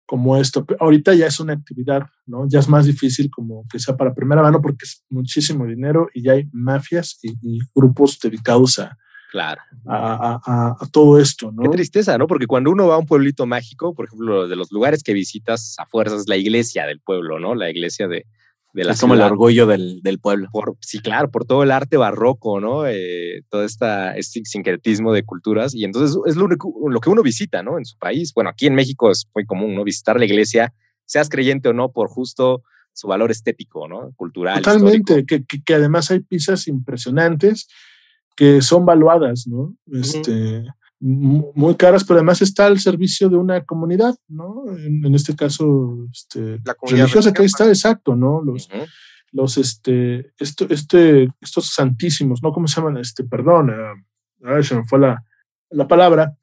como esto. Ahorita ya es una actividad, ¿no? Ya es más difícil como que sea para primera mano porque es muchísimo dinero y ya hay mafias y, y grupos dedicados a, claro. A, a, a, todo esto, ¿no? Qué tristeza, ¿no? Porque cuando uno va a un pueblito mágico, por ejemplo, de los lugares que visitas a fuerzas, la iglesia del pueblo, ¿no? La iglesia de, de la es como el orgullo del, del pueblo. Por, sí, claro, por todo el arte barroco, ¿no? Eh, todo esta, este sincretismo de culturas. Y entonces es lo, único, lo que uno visita, ¿no? En su país. Bueno, aquí en México es muy común, ¿no? Visitar la iglesia, seas creyente o no, por justo su valor estético, ¿no? Cultural. Totalmente, que, que, que, además hay piezas impresionantes que son valuadas, ¿no? Este, uh -huh muy caras, pero además está al servicio de una comunidad, ¿no? En, en este caso, este, la religiosa que ahí está, exacto, ¿no? Los, uh -huh. los, este, esto, este, estos santísimos, ¿no? ¿Cómo se llaman? Este, perdón, uh, se me fue la, la palabra.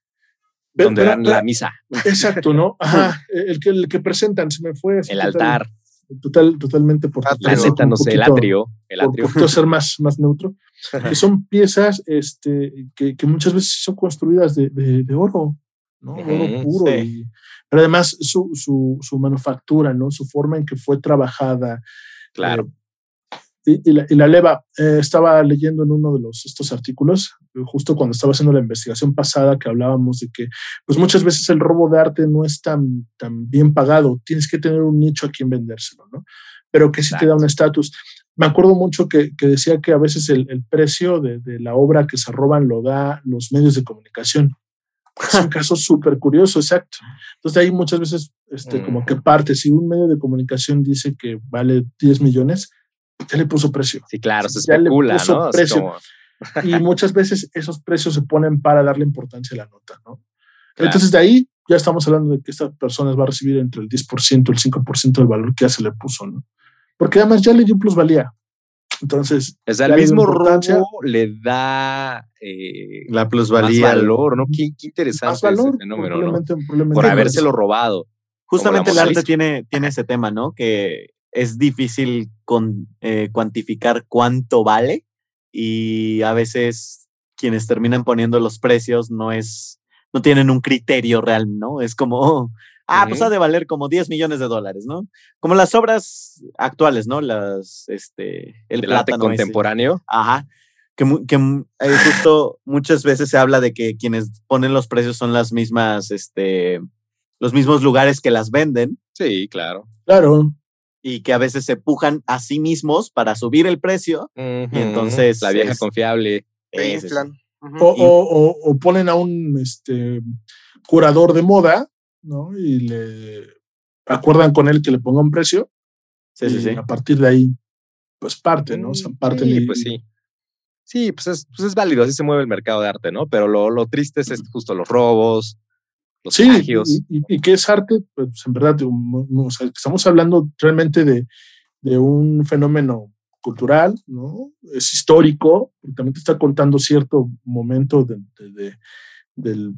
Donde dan la, la misa. Exacto, ¿no? *laughs* Ajá, el que, el que presentan, se me fue. El altar. Total, totalmente por la neta, no sé, el atrio. El atrio. Por, por ser más, más neutro. que son *laughs* piezas este, que, que, muchas veces son construidas de, de, de oro, ¿no? Uh -huh, oro puro. Sí. Y, pero además su, su, su, manufactura, ¿no? Su forma en que fue trabajada. Claro. Eh, y, y, la, y, la, leva, eh, estaba leyendo en uno de los, estos artículos, justo cuando estaba haciendo la investigación pasada, que hablábamos de que, pues muchas veces el robo de arte no es tan, tan bien pagado, tienes que tener un nicho a quien vendérselo, ¿no? Pero que sí Exacto. te da un estatus me acuerdo mucho que, que, decía que a veces el, el precio de, de, la obra que se roban lo da los medios de comunicación. Es un caso *laughs* súper curioso, exacto. Entonces ahí muchas veces este, mm. como que parte, si un medio de comunicación dice que vale 10 millones, ya le puso precio. Sí, claro, se ya especula, le puso ¿no? Precio. Como... y muchas veces esos precios se ponen para darle importancia a la nota, ¿no? Claro. Entonces de ahí ya estamos hablando de que esta persona va a recibir entre el 10% y el 5% del valor que ya se le puso, ¿no? porque además ya le dio plusvalía. Entonces, o sea, el mismo robo le da eh, la plusvalía, más valor, ¿no? Qué, qué interesante más valor, ese probablemente, ¿no? Probablemente Por habérselo robado. Justamente el arte tiene, tiene ese tema, ¿no? Que es difícil con, eh, cuantificar cuánto vale y a veces quienes terminan poniendo los precios no es, no tienen un criterio real, ¿no? Es como, *laughs* ah, pues ha de valer como 10 millones de dólares, ¿no? Como las obras actuales, ¿no? Las, este, el Del arte contemporáneo. Ajá. Que, que eh, justo muchas veces se habla de que quienes ponen los precios son las mismas, este, los mismos lugares que las venden. Sí, claro. Claro. Y que a veces se pujan a sí mismos para subir el precio. Y entonces. La vieja confiable. o, o, ponen a un este, curador de moda ¿no? Y le acuerdan con él que le ponga un precio. Sí, sí, sí. A partir de ahí, pues parte, ¿no? O sea, parte sí, pues sí. Sí, pues es, pues es válido, así se mueve el mercado de arte, ¿no? Pero lo, lo triste es, justo los robos, los sí, Y, y, que es arte, pues en verdad, estamos hablando realmente de, de, un fenómeno cultural, ¿no? Es histórico, porque también te está contando cierto momento de, de, del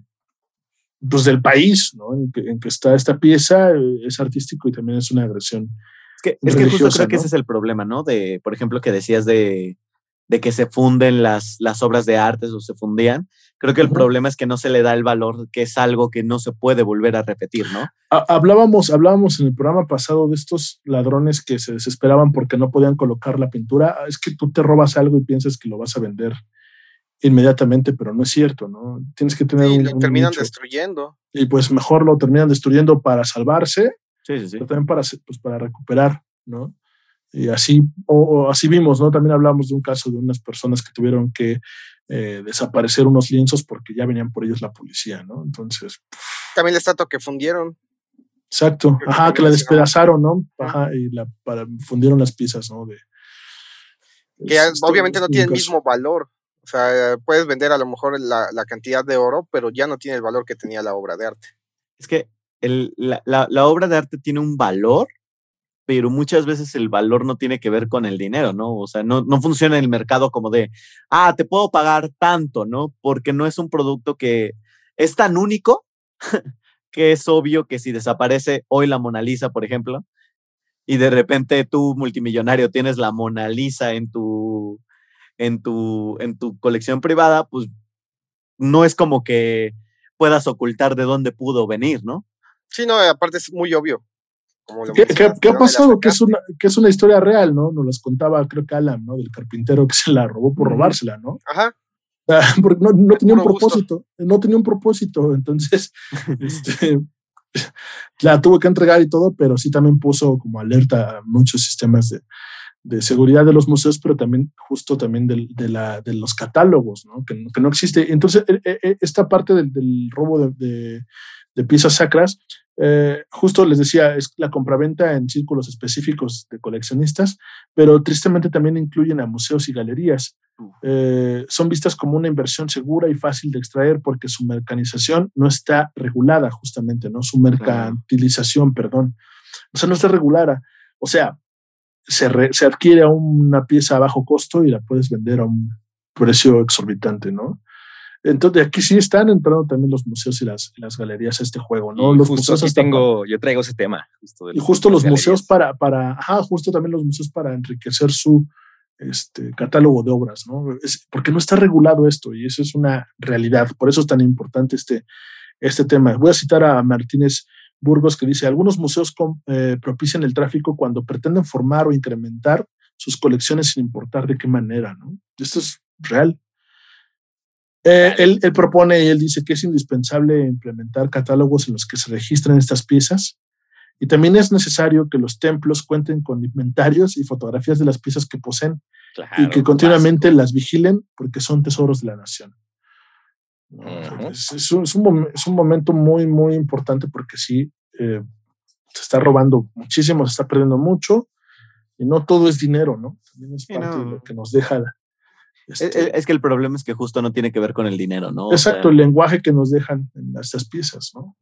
pues, del país ¿no? en, que, está esta pieza, eh, es artístico y también es una agresión. Es que, es que justo creo que ese es el problema, ¿no? De, por ejemplo, que decías de, de que se funden las, las obras de arte o se fundían. Creo que el problema es que no se le da el valor, que es algo que no se puede volver a repetir, ¿no? Hablábamos, hablábamos en el programa pasado de estos ladrones que se desesperaban porque no podían colocar la pintura. Es que tú te robas algo y piensas que lo vas a vender inmediatamente, pero no es cierto, ¿no? Tienes que tener un, lo terminan destruyendo. Y pues mejor lo terminan destruyendo para salvarse, sí, sí, sí. pero también para, pues, para recuperar, ¿no? Y así, o, así vimos, ¿no? También hablamos de un caso de unas personas que tuvieron que eh, desaparecer unos lienzos porque ya venían por ellos la policía, ¿no? Entonces. También la estatua que fundieron. Exacto, ajá, que la despedazaron, ¿no? Ajá, y la para, fundieron las piezas, ¿no? De, que obviamente no tiene el mismo valor. O sea, puedes vender a lo mejor la, cantidad de oro, pero ya no tiene el valor que tenía la obra de arte. Es que el, la, la, obra de arte tiene un valor, pero muchas veces el valor no tiene que ver con el dinero, ¿no? O sea, no, no funciona en el mercado como de, ah, te puedo pagar tanto, ¿no? Porque no es un producto que es tan único *laughs* que es obvio que si desaparece hoy la Mona Lisa, por ejemplo, y de repente tú, multimillonario, tienes la Mona Lisa en tu, en tu, en tu colección privada, pues no es como que puedas ocultar de dónde pudo venir, ¿no? Sí, no, aparte es muy obvio. ¿Qué, ha pasado? Que es, una, que es una historia real, ¿no? Nos las contaba, creo que Alan, ¿no? Del carpintero que se la robó por robársela, ¿no? Ajá. *laughs* Porque no, no tenía un propósito, no tenía un propósito, *laughs* entonces este, *laughs* la tuvo que entregar y todo, pero sí también puso como alerta a muchos sistemas de, de seguridad de los museos, pero también justo también de, de, la, de los catálogos, ¿no? Que, que, no existe. Entonces, e, e, e, esta parte del, del robo de, de, piezas sacras, eh, justo les decía, es la compraventa en círculos específicos de coleccionistas, pero tristemente también incluyen a museos y galerías. Eh, son vistas como una inversión segura y fácil de extraer porque su mercanización no está regulada justamente, ¿no? Su mercantilización, perdón. O sea, no está regulada. O sea, se, se, adquiere a una pieza a bajo costo y la puedes vender a un precio exorbitante, ¿no? Entonces, aquí sí están entrando también los museos y las, las galerías a este juego, ¿no? los justo museos tengo, yo traigo ese tema. y justo los museos para, para, ajá, justo también los museos para enriquecer su este, catálogo de obras, ¿no? Es, porque no está regulado esto y eso es una realidad. Por eso es tan importante este, este tema. Voy a citar a Martínez Burgos que dice, algunos museos eh, propician el tráfico cuando pretenden formar o incrementar sus colecciones sin importar de qué manera, ¿no? Esto es real. Eh, él, propone y él dice que es indispensable implementar catálogos en los que se registren estas piezas y también es necesario que los templos cuenten con inventarios y fotografías de las piezas que poseen y que continuamente las vigilen porque son tesoros de la nación es, un, es, un, momento muy, muy importante porque sí, eh, se está robando muchísimo, se está perdiendo mucho y no todo es dinero, ¿no? También es parte de lo que nos deja. Este es, que el problema es que justo no tiene que ver con el dinero, ¿no? Exacto, el lenguaje que nos dejan en estas piezas, ¿no?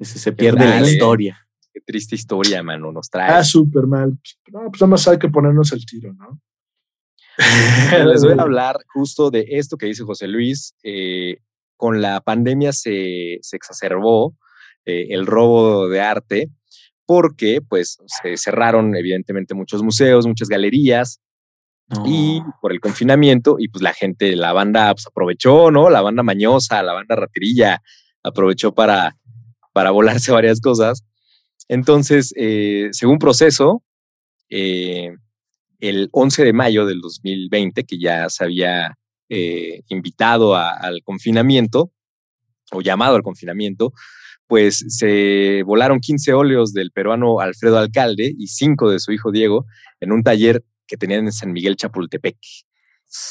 se pierde la historia. Qué triste historia, mano, nos trae. Ah, súper mal. No, pues nada más hay que ponernos el tiro, ¿no? *laughs* Les voy a hablar justo de esto que dice José Luis. Eh, con la pandemia se, exacerbó eh, el robo de arte porque pues se cerraron evidentemente muchos museos, muchas galerías y por el confinamiento y pues la gente, la banda pues, aprovechó, ¿no? La banda mañosa, la banda ratirilla aprovechó para, para volarse *laughs* varias cosas. Entonces, eh, según proceso, eh, el 11 de mayo del 2020, que ya se había eh, invitado al confinamiento o llamado al confinamiento, pues se volaron 15 óleos del peruano Alfredo Alcalde y 5 de su hijo Diego en un taller que tenían en San Miguel Chapultepec.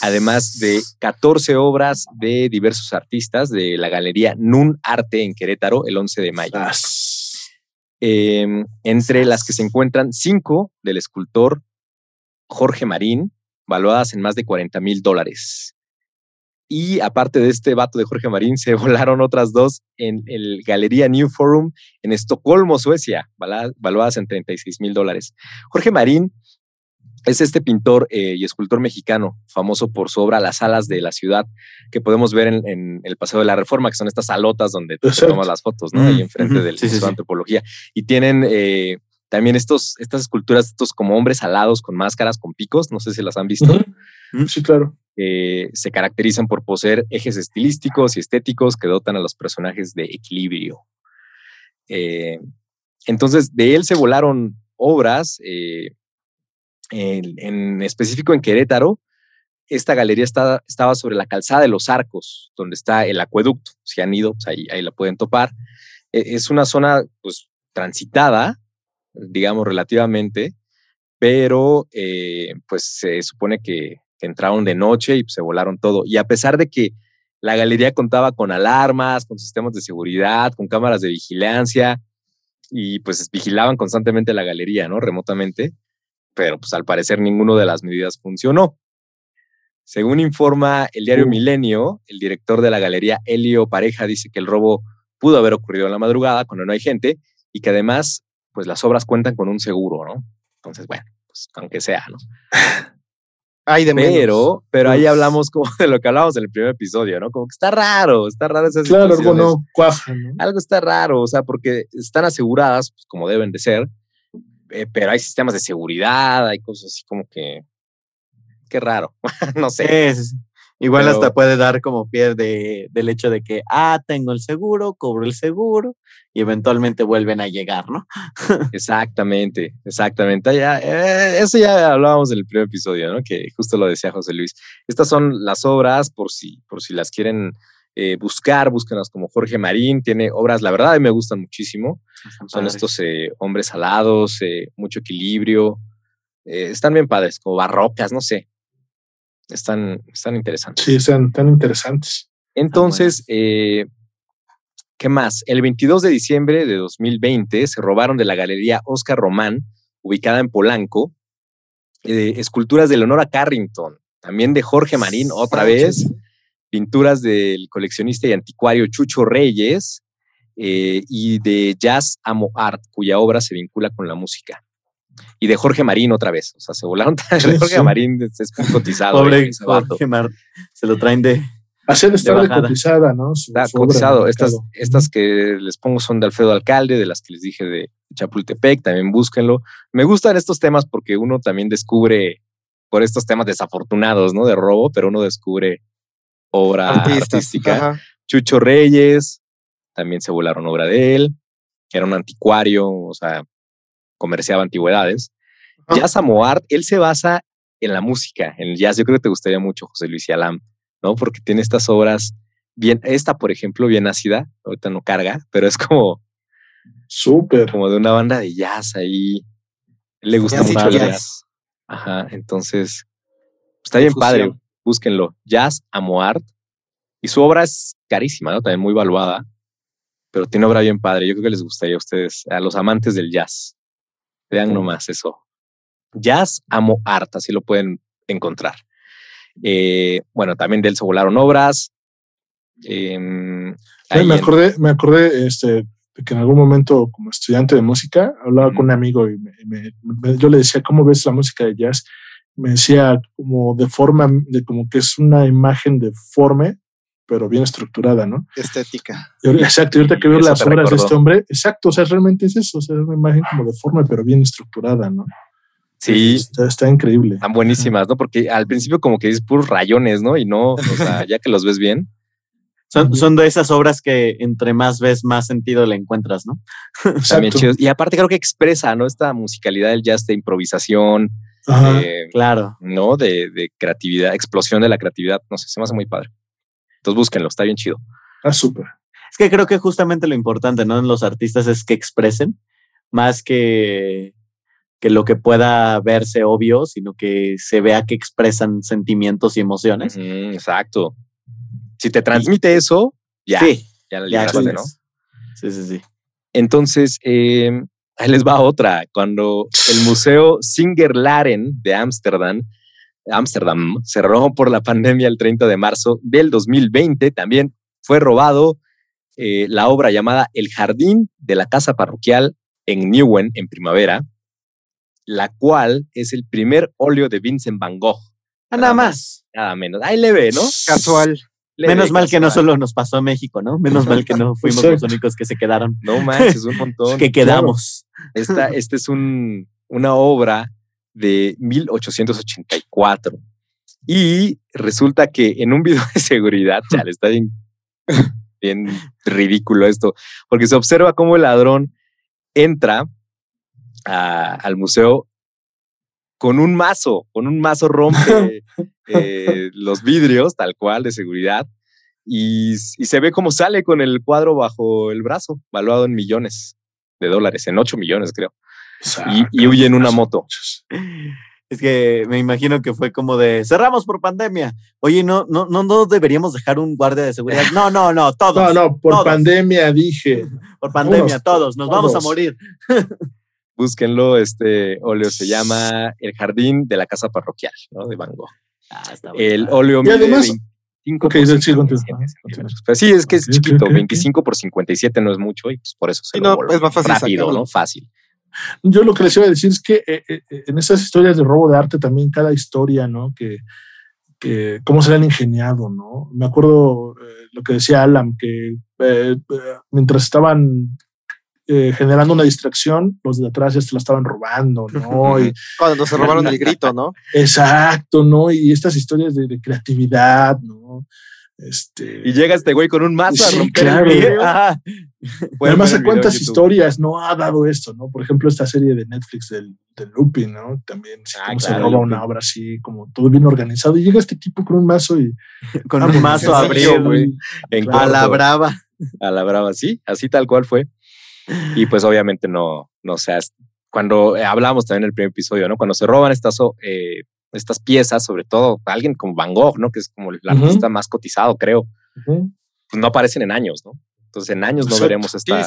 Además de 14 obras de diversos artistas de la Galería Nun Arte en Querétaro el 11 de mayo. Em, entre las que se encuentran cinco del escultor Jorge Marín, valuadas en más de 40 mil dólares. Y aparte de este vato de Jorge Marín, se *laughs* volaron otras dos en el Galería New Forum en Estocolmo, Suecia, valuadas en 36 mil dólares. Jorge Marín es este pintor eh, y escultor mexicano, famoso por su obra Las alas de la ciudad, que podemos ver en, el Paseo de la Reforma, que son estas salotas donde te tomas las fotos, ¿no? Ahí mm, enfrente del Museo de Antropología. Y tienen eh, también estos, estas esculturas, estos como hombres alados con máscaras, con picos, no sé si las han visto. Sí, claro. se caracterizan por poseer ejes estilísticos y estéticos que dotan a los personajes de equilibrio. Eh, entonces, de él se volaron obras en, específico en Querétaro, esta galería estaba sobre la calzada de los arcos, donde está el acueducto. Si han ido, pues ahí, ahí la pueden topar. E, es una zona pues, transitada, digamos, relativamente, pero eh, pues se supone que, entraron de noche y pues, se volaron todo. Y a pesar de que la galería contaba con alarmas, con sistemas de seguridad, con cámaras de vigilancia, y pues vigilaban constantemente la galería, ¿no? Remotamente pero pues al parecer ninguna de las medidas funcionó. Según informa el diario. Milenio, el director de la galería Helio Pareja dice que el robo pudo haber ocurrido en la madrugada cuando no hay gente y que además pues las obras cuentan con un seguro, ¿no? Entonces, bueno, pues aunque sea, ¿no? Ay, de pero, pero ahí hablamos como *laughs* de lo que hablábamos en el primer episodio, ¿no? Como que está raro, está raro esa Claro, algo no cuaja, ¿no? Algo está raro, o sea, porque están aseguradas, pues, como deben de ser, eh, pero hay sistemas de seguridad, hay cosas así como que, qué raro, *laughs* no sé. Igual hasta puede dar como pie de, del hecho de que, ah, tengo el seguro, cobro el seguro y eventualmente vuelven a llegar, ¿no? *laughs* exactamente, exactamente. Ya, eh, eso ya hablábamos en el primer episodio, ¿no? Que justo lo decía José Luis. Estas son las obras, por si, por si las quieren eh, buscar, búsquenos como Jorge Marín, tiene obras, la verdad, a mí me gustan muchísimo. Son estos eh, hombres alados, eh, mucho equilibrio. están bien padres, como barrocas, no sé. Están, están interesantes. Sí, están tan interesantes. Entonces, ¿qué más? El 22 de diciembre de 2020 se robaron de la galería Oscar Román, ubicada en Polanco, esculturas de Leonora Carrington, también de Jorge Marín, otra vez pinturas del coleccionista y anticuario Chucho Reyes eh, y de Jazz Amo Art, cuya obra se vincula con la música. Y de Jorge Marín otra vez. O sea, se volaron. *laughs* Jorge Marín es, cotizado. Pobre Jorge Marín. Se lo traen de. Hacer estar de, cotizada, ¿no? Está cotizado. Estas, estas que les pongo son de Alfredo Alcalde, de las que les dije de Chapultepec, también búsquenlo. Me gustan estos temas porque uno también descubre, por estos temas desafortunados, ¿no? De robo, pero uno descubre obra artística. Chucho Reyes, también se volaron obra de él, era un anticuario, o sea, comerciaba antigüedades. Jazz Amoart, él se basa en la música, en el jazz. Yo creo que te gustaría mucho, José Luis y Alam, ¿no? Porque tiene estas obras bien, esta, por ejemplo, bien ácida, ahorita no carga, pero es como súper, como de una banda de jazz ahí. Le gusta mucho el jazz. Ajá, entonces está bien padre búsquenlo, Jazz Amoart. Y su obra es carísima, ¿no? También muy valuada, pero tiene obra bien padre. Yo creo que les gustaría a ustedes, a los amantes del jazz. Vean nomás eso. Jazz Amo Art, así lo pueden encontrar. Eh, bueno, también de él se volaron obras. Em, me acordé, me acordé este, de que en algún momento, como estudiante de música, hablaba con un amigo y yo le decía, ¿cómo ves la música de jazz? Me decía como de forma, de como que es una imagen deforme, pero bien estructurada, ¿no? Estética. exacto, y ahorita que veo las obras de este hombre, exacto, o sea, realmente es eso, o sea, es una imagen como deforme, pero bien estructurada, ¿no? Sí, Está, está increíble. están buenísimas, ¿no? Porque al principio como que dices puros rayones, ¿no? Y no, o sea, *laughs* ya que los ves bien. Son, son de esas obras que entre más ves, más sentido le encuentras, ¿no? También chidos. Y aparte creo que expresa, ¿no? Esta musicalidad del jazz de improvisación, Ajá. eh, Claro. ¿no? De, de creatividad, explosión de la creatividad. No sé, se me hace muy padre. Entonces búsquenlo, está bien chido. Ah, súper. Es que creo que justamente lo importante, ¿no? En los artistas es que expresen más que, que lo que pueda verse obvio, sino que se vea que expresan sentimientos y emociones. Exacto. Si te transmite eso, ya, Sí, ya la ya ¿no? Sí, sí, sí. Entonces, eh, ahí les va otra. Cuando el *sighs* Museo Singer-Laren de Ámsterdam, Ámsterdam cerró por la pandemia el 30 de marzo del 2020, también fue robado eh, la obra llamada El Jardín de la Casa Parroquial en Nieuwen, en primavera, la cual es el primer óleo de Vincent Van Gogh. Ah, nada más. Nada menos. Ahí le ve, ¿no? Casual. Menos mal que no solo nos pasó a México, ¿no? Menos mal que no *laughs* fuimos los únicos que se quedaron, No manches, un *laughs* montón. que quedamos. Esta, *laughs* esta es un, una obra de 1884. Y resulta que en un video de seguridad, chale, está bien, bien ridículo esto, porque se observa cómo el ladrón entra a- al museo con un mazo, con un mazo rompe *laughs* eh, los vidrios, tal cual, de seguridad, y, y se ve cómo sale con el cuadro bajo el brazo, valuado en millones de dólares, en 8 millones creo, y, y huye en una moto. Es que me imagino que fue como de cerramos por pandemia. Oye, no, no, no, no deberíamos dejar un guardia de seguridad. *laughs* No, no, no, todos. No, no, por todos. pandemia dije. *laughs* Por pandemia, Todos, todos. Nos vamos a todos. morir. Búsquenlo, este óleo se llama El Jardín de la Casa Parroquial, ¿no? De Van Gogh. Ah, está El bueno. óleo Y mide además- 25 Ok, por sí, 57 continúa, centímetros. continúa. Pues sí, es que es chiquito, ok, ok. 25 por 57 no es mucho y pues por eso se lo no, voló es más fácil rápido, sacarlo. ¿no? Fácil. Yo lo que les iba a decir es que eh, eh, eh, en esas historias de robo de arte también cada historia, ¿no? Que, que cómo se le han ingeniado, ¿no? Me acuerdo eh, lo que decía Alan, que mientras estaban eh, generando una distracción, los de atrás ya se la estaban robando, ¿no? *laughs* Y, Cuando se robaron el *laughs* grito, ¿no? exacto, ¿no? Y estas historias de, de creatividad, ¿no? Este, Y llega este güey con un mazo a Sí, romper claro. el *laughs* Además, ¿a el cuántas YouTube. historias no ha dado esto, no? Por ejemplo, esta serie de Netflix del, del Lupin, ¿no? También Ah, cómo se roba una obra así, como todo bien organizado. Y llega este tipo con un mazo y. Con un mazo a sencillo, abrir. güey. A la brava. a la brava, sí, así tal cual fue. Y pues obviamente no, no sé, cuando eh, hablamos también en el primer episodio, ¿no? Cuando se roban estas, o- eh, estas piezas, sobre todo alguien como Van Gogh, ¿no? Que es como el artista más cotizado, creo, pues no aparecen en años, ¿no? Entonces en años no Exacto. veremos esta,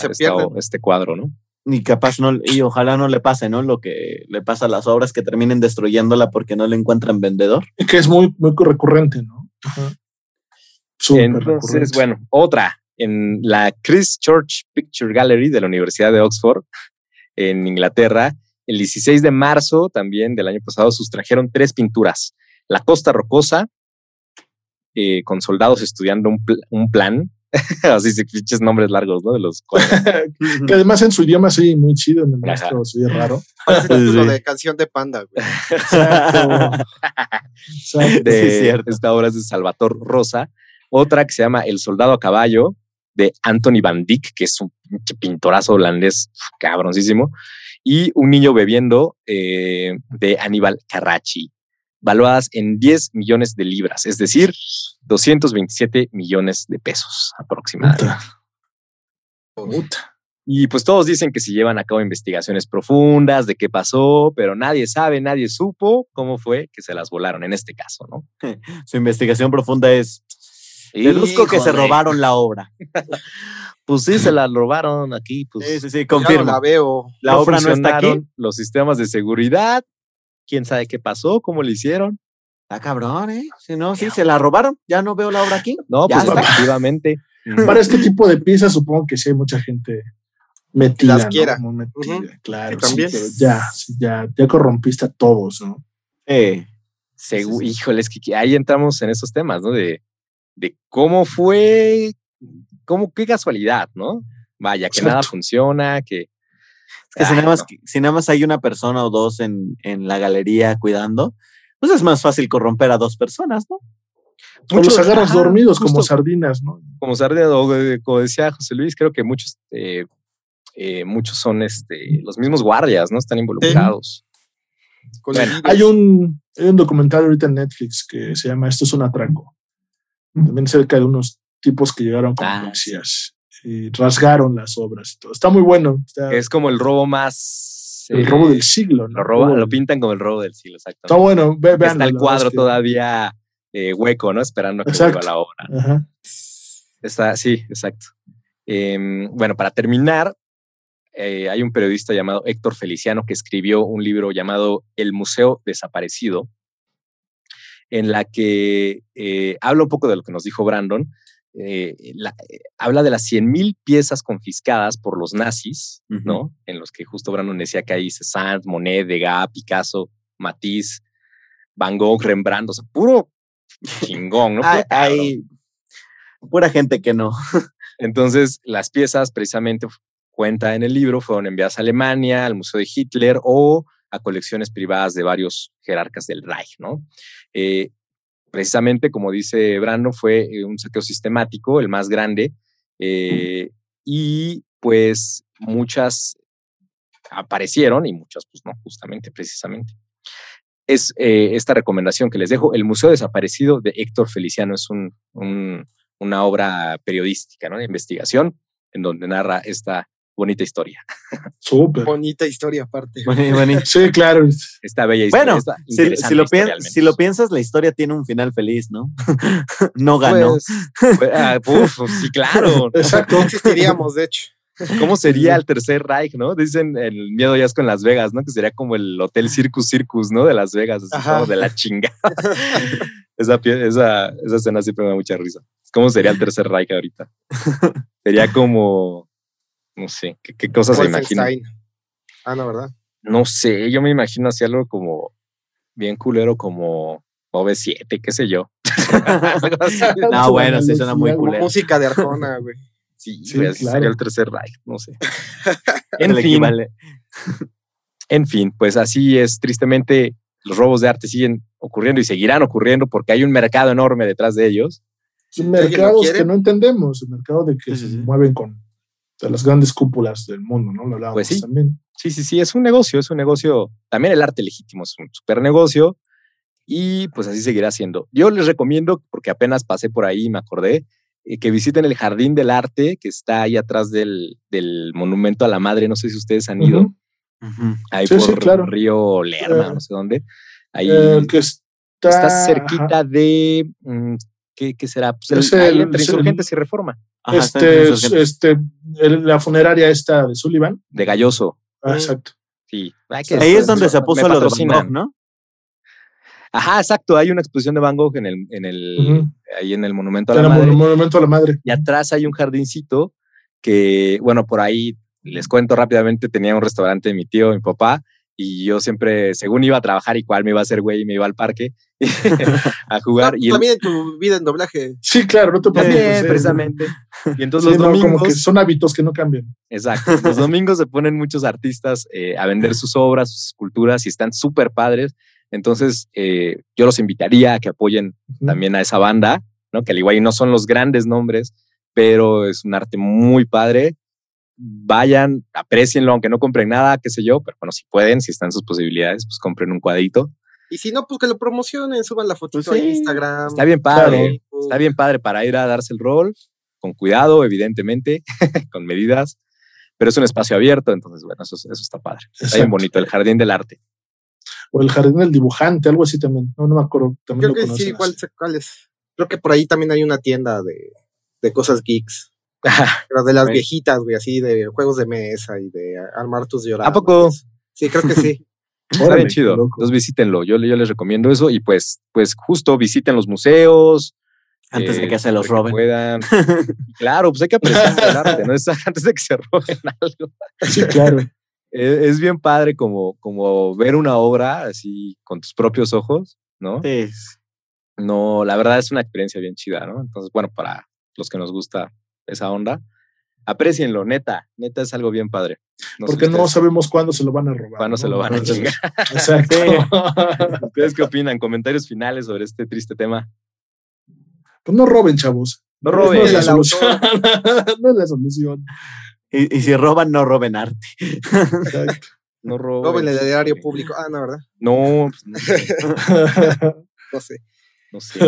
este cuadro, ¿no? Y capaz no, y ojalá no le pase, ¿no? Lo que le pasa a las obras que terminen destruyéndola porque no le encuentran vendedor. Y que es muy, muy recurrente, ¿no? Súper Entonces, recurrente. bueno, otra, en la Christchurch Picture Gallery de la Universidad de Oxford, en Inglaterra, el 16 de marzo también del año pasado sustrajeron tres pinturas. La Costa Rocosa, eh, con soldados estudiando un, pl- un plan, *laughs* así se pinches nombres largos, ¿no? De los. *laughs* Que además en su idioma sí, muy chido, en el nuestro *laughs* sí es raro. Parece título de canción de panda, güey. Exacto. Exacto. de Sí, cierto. esta obra es de Salvatore Rosa. Otra que se llama El Soldado a Caballo, de Anthony Van Dyck, que es un pinche pintorazo holandés cabroncísimo. Y Un niño bebiendo, eh, de Aníbal Carracci, valuadas en 10 millones de libras, es decir, 227 millones de pesos aproximadamente. Puta. Puta. Y pues todos dicen que se llevan a cabo investigaciones profundas de qué pasó, pero nadie sabe, nadie supo cómo fue que se las volaron en este caso, ¿no? *laughs* Su investigación profunda es. Deduzco que se robaron la obra. *laughs* Pues sí, se la robaron aquí. Pues, Sí, sí, sí, Ya no confirmo. la veo. La obra no está aquí. Los sistemas de seguridad, quién sabe qué pasó, cómo lo hicieron. Está cabrón, ¿eh? Si no, sí, se la robaron. Ya no veo la obra aquí. No, Ya pues efectivamente. *laughs* Para este tipo de piezas supongo que sí hay mucha gente metida. Las ¿no? quiera. Muy metida, claro. Sí, también. sí, pero ya, sí, ya, ya corrompiste a todos, ¿no? Eh, Sí, sí. Híjole, es que que ahí entramos en esos temas, ¿no? De, de cómo fue, cómo, qué casualidad, ¿no? Vaya, que nada funciona, que Es que si Ay, nada, más, no. si nada más hay una persona o dos en, en la galería cuidando, pues es más fácil corromper a dos personas, ¿no? O los Muchos- agarras dormidos como sardinas, ¿no? como Sardina, o, eh, como decía José Luis, creo que muchos, eh, eh, muchos son este, los mismos guardias, ¿no? Están involucrados. Hay un, hay un documental ahorita en Netflix que se llama Esto es un atraco. También cerca de unos tipos que llegaron con Ah, policías y rasgaron las obras y todo. Está muy bueno. está- Es como el robo más. el eh, robo del siglo. ¿no? Lo, roba- Robo- lo pintan como el robo del siglo, Está exactamente. bueno. Ve, Está véanlo, el cuadro todavía eh, hueco, ¿no? Esperando a que Exacto. vuelva la obra. Ajá. Está, sí, exacto. Em, bueno, para terminar, eh, hay un periodista llamado Héctor Feliciano que escribió un libro llamado El Museo Desaparecido, en la que eh, habla un poco de lo que nos dijo Brandon. eh, la- eh, habla de las 100.000 piezas confiscadas por los nazis. ¿no? En los que justo Brandon decía que hay Cézanne, Monet, Degas, Picasso, Matisse, Van Gogh, Rembrandt, o sea, puro chingón, ¿no? *laughs* Hay, hay pura gente que no. *laughs* Entonces, las piezas precisamente cuenta en el libro fueron enviadas a Alemania, al Museo de Hitler o a colecciones privadas de varios jerarcas del Reich, ¿no? Eh, precisamente, como dice Brando, fue eh, un saqueo sistemático, el más grande, eh, y pues muchas aparecieron y muchas, pues no, justamente, precisamente. Es esta recomendación que les dejo, El Museo Desaparecido de Héctor Feliciano, es un, un- una obra periodística, ¿no? De investigación, en donde narra esta bonita historia, Súper. Bonita historia aparte. Sí, claro. esta bella historia. Bueno, si, lo historia, si lo piensas, la historia tiene un final feliz, ¿no? *laughs* no ganó. Pues, pues, ah, uf, sí, claro. Exacto. No existiríamos, de hecho. ¿Cómo sería el tercer Reich, no? Dicen el miedo ya es con Las Vegas, ¿no? Que sería como el Hotel Circus Circus, ¿no? De Las Vegas, así Ajá. como de la chinga. *laughs* esa, esa, esa escena siempre me da mucha risa. ¿Cómo sería el tercer Reich ahorita? *laughs* Sería como, no sé, ¿qué, qué cosas se imaginan? Wolfenstein. Ah, no, ¿verdad? No sé, yo me imagino así algo como bien culero como OV7, qué sé yo. *laughs* *laughs* No, bueno, sí suena muy culero. Música de Arjona, güey. Sí, Sí, claro. sería el tercer Reich, no sé. *laughs* El en fin, equivale- En fin, pues así es. Tristemente, los robos de arte siguen ocurriendo y seguirán ocurriendo porque hay un mercado enorme detrás de ellos. Mercados que no entendemos, el mercado de que Sí, sí, se mueven con de las grandes cúpulas del mundo, ¿no? Lo hablábamos Pues sí. también. Sí, sí, sí, es un negocio, es un negocio. También el arte legítimo es un super negocio y pues así seguirá siendo. Yo les recomiendo, porque apenas pasé por ahí y me acordé, eh, que visiten el Jardín del Arte que está ahí atrás del, del Monumento a la Madre. No sé si ustedes han ido Ujú. Ujú. ahí Sí, por sí, claro. Río Lerma, Eh, no sé dónde. Ahí Eh, que está, está ajá, cerquita de. mm, ¿qué, qué será? Pues el- ahí el- entre es el- insurgentes y reforma. Ajá, este, este, el- la funeraria esta de Sullivan. De Galloso. Ah, Mm. Exacto. Sí. Ahí es donde se puso lo de Van. Gogh, ¿no? Ajá, exacto. Hay una exposición de Van Gogh en el, en el, ahí en el Monumento a la Madre. mon- monumento a la madre. Y atrás hay un jardincito que, bueno, por ahí les cuento rápidamente, tenía un restaurante de mi tío, mi papá, y yo siempre, según iba a trabajar, igual me iba a hacer güey y me iba al parque *laughs* a jugar. Y También en tu vida en doblaje. Sí, claro, no te también, eh. precisamente. *laughs* Y entonces Sí, los no, como domingos... que son hábitos que no cambian. Exacto. Los domingos se ponen muchos artistas eh, a vender sus obras, sus esculturas y están súper padres. Entonces, eh, yo los invitaría a que apoyen también a esa banda, ¿no? Que al igual y no son los grandes nombres, pero es un arte muy padre. Vayan, aprecienlo, aunque no compren nada, qué sé yo, pero bueno, si pueden, si están sus posibilidades, pues compren un cuadrito. Y si no, pues que lo promocionen, suban la fotito Pues en sí, Instagram. Está bien padre, está bien padre para ir a darse el rol, con cuidado, evidentemente, *laughs* con medidas, pero es un espacio abierto, entonces, bueno, eso, eso está padre. Está bien bonito, el jardín del arte. O el jardín del dibujante, algo así también. No, no me acuerdo. También Creo lo que sí, ¿cuál, cuál es? Creo que por ahí también hay una tienda de, de cosas geeks. Pero de las viejitas, güey, así de juegos de mesa y de armar tus lloradas. ¿A poco? Sí, creo que sí. *laughs* Está bien chido. Entonces visítenlo. Yo, yo les recomiendo eso y pues, pues justo visiten los museos. Antes de eh, que se los roben. puedan. *laughs* Claro, pues hay que apreciar el arte, ¿no? Es *laughs* antes de que se roben algo. Sí, claro. Eh, Es bien padre como, como ver una obra así con tus propios ojos, ¿no? Sí. No, la verdad es una experiencia bien chida, ¿no? Entonces, bueno, para los que nos gusta esa onda, Aprecienlo, neta. Neta es algo bien padre. No Porque no sabemos cuándo se lo van a robar. Cuándo se lo van a chingar. Exacto. *laughs* ¿Ustedes qué opinan? Comentarios finales sobre este triste tema. pues no roben, chavos. No No roben. es la solución. *laughs* no es la solución. Y, y si roban, no roben arte. Exacto. No roben. Roben el erario público. Ah, no, ¿verdad? No, pues, no, sé, *laughs* No sé. no sé.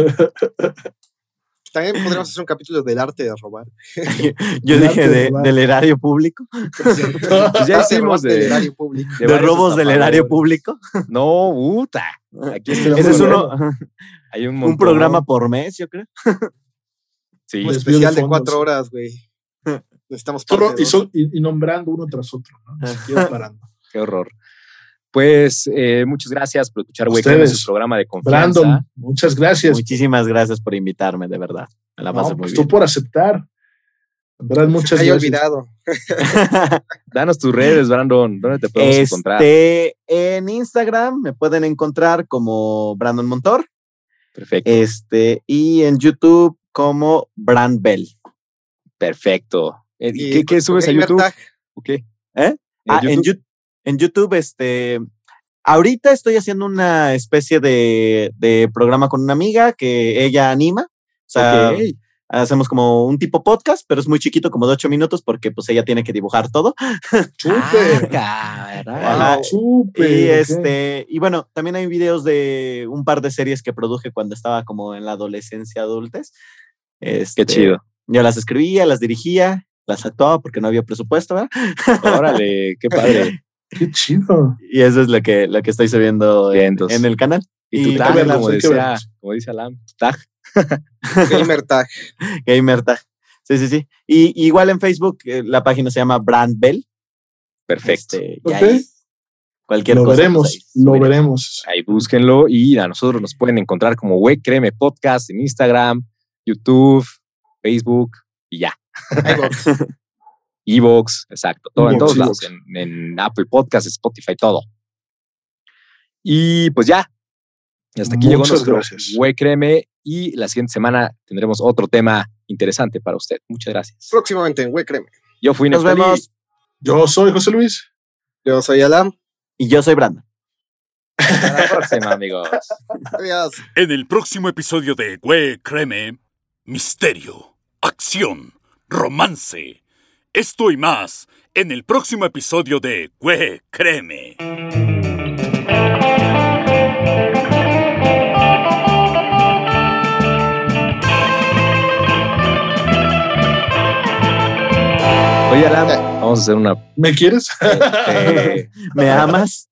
También podríamos hacer un capítulo del arte de robar. *laughs* Yo El dije de *laughs* de- del erario público, Pues ya hicimos robar del de, erario público. de de robos del erario público. No, puta. Aquí está Ese es uno, *laughs* Hay un, un montón. programa por mes, yo creo. Sí. Un especial de de cuatro horas, güey. Necesitamos Solo- y, dos. son- y- y nombrando uno tras otro, ¿no? Ni siquiera parando. Qué horror. Pues eh, muchas gracias por escuchar, Créeme, Ustedes. su programa de confianza. Brandon, muchas gracias. Muchísimas gracias por invitarme, de verdad. Me la No, pasé muy pues bien. tú por aceptar. En verdad, muchas gracias. olvidado. *laughs* Danos tus redes, Brandon. ¿Dónde te podemos encontrar? Este, en Instagram me pueden encontrar como Brandon Montor. Perfecto. Este, y en YouTube como Brand Bell. Perfecto. Y ¿Qué, qué con subes a YouTube? Tag, ¿O qué? ¿Eh? Ah, en, YouTube? En YouTube, este. Ahorita estoy haciendo una especie de, de programa con una amiga que ella anima. O sea, Ok. hacemos como un tipo podcast, pero es muy chiquito, como de ocho minutos, porque pues ella tiene que dibujar todo. *laughs* Súper. Ah. Wow, súper. Y ok. este, y bueno, también hay videos de un par de series que produje cuando estaba como en la adolescencia adultez. Este, Qué chido. Yo las escribía, las dirigía, las actuaba porque no había presupuesto, ¿verdad? Órale, qué padre. *laughs* Qué chido. Y eso es lo que, lo que estoy subiendo en, el canal. Y tu Y tag, como decía, como dice Alam, tu tag. *laughs* Gamer Tag. Gamer Tag. Sí, sí, sí. Y igual en Facebook eh, la página se llama Brand Bell. Perfecto. Este, y Ok. ahí cualquier Lo cosa. pues, veremos, ahí lo veremos. Ahí búsquenlo y a nosotros nos pueden encontrar como Güey Créeme Podcast en Instagram, YouTube, Facebook y ya. *laughs* Evox, exacto, todo en todos lados, en, en Apple Podcast, Spotify, todo. Y pues ya, hasta aquí llegó Muchas nuestro gracias. Güey Créeme y la siguiente semana tendremos otro tema interesante para usted. Muchas gracias. Próximamente en Güey Créeme. Yo fui Nos Neftali. vemos. Yo soy José Luis. Yo soy Alam. Y yo soy Brandon. Hasta la próxima, amigos. *laughs* Adiós. En el próximo episodio de Güey Créeme, misterio, acción, romance. Esto y más en el próximo episodio de Güey Créeme. Oye, Alam, vamos a hacer una. ¿Me quieres? eh, ¿Me amas?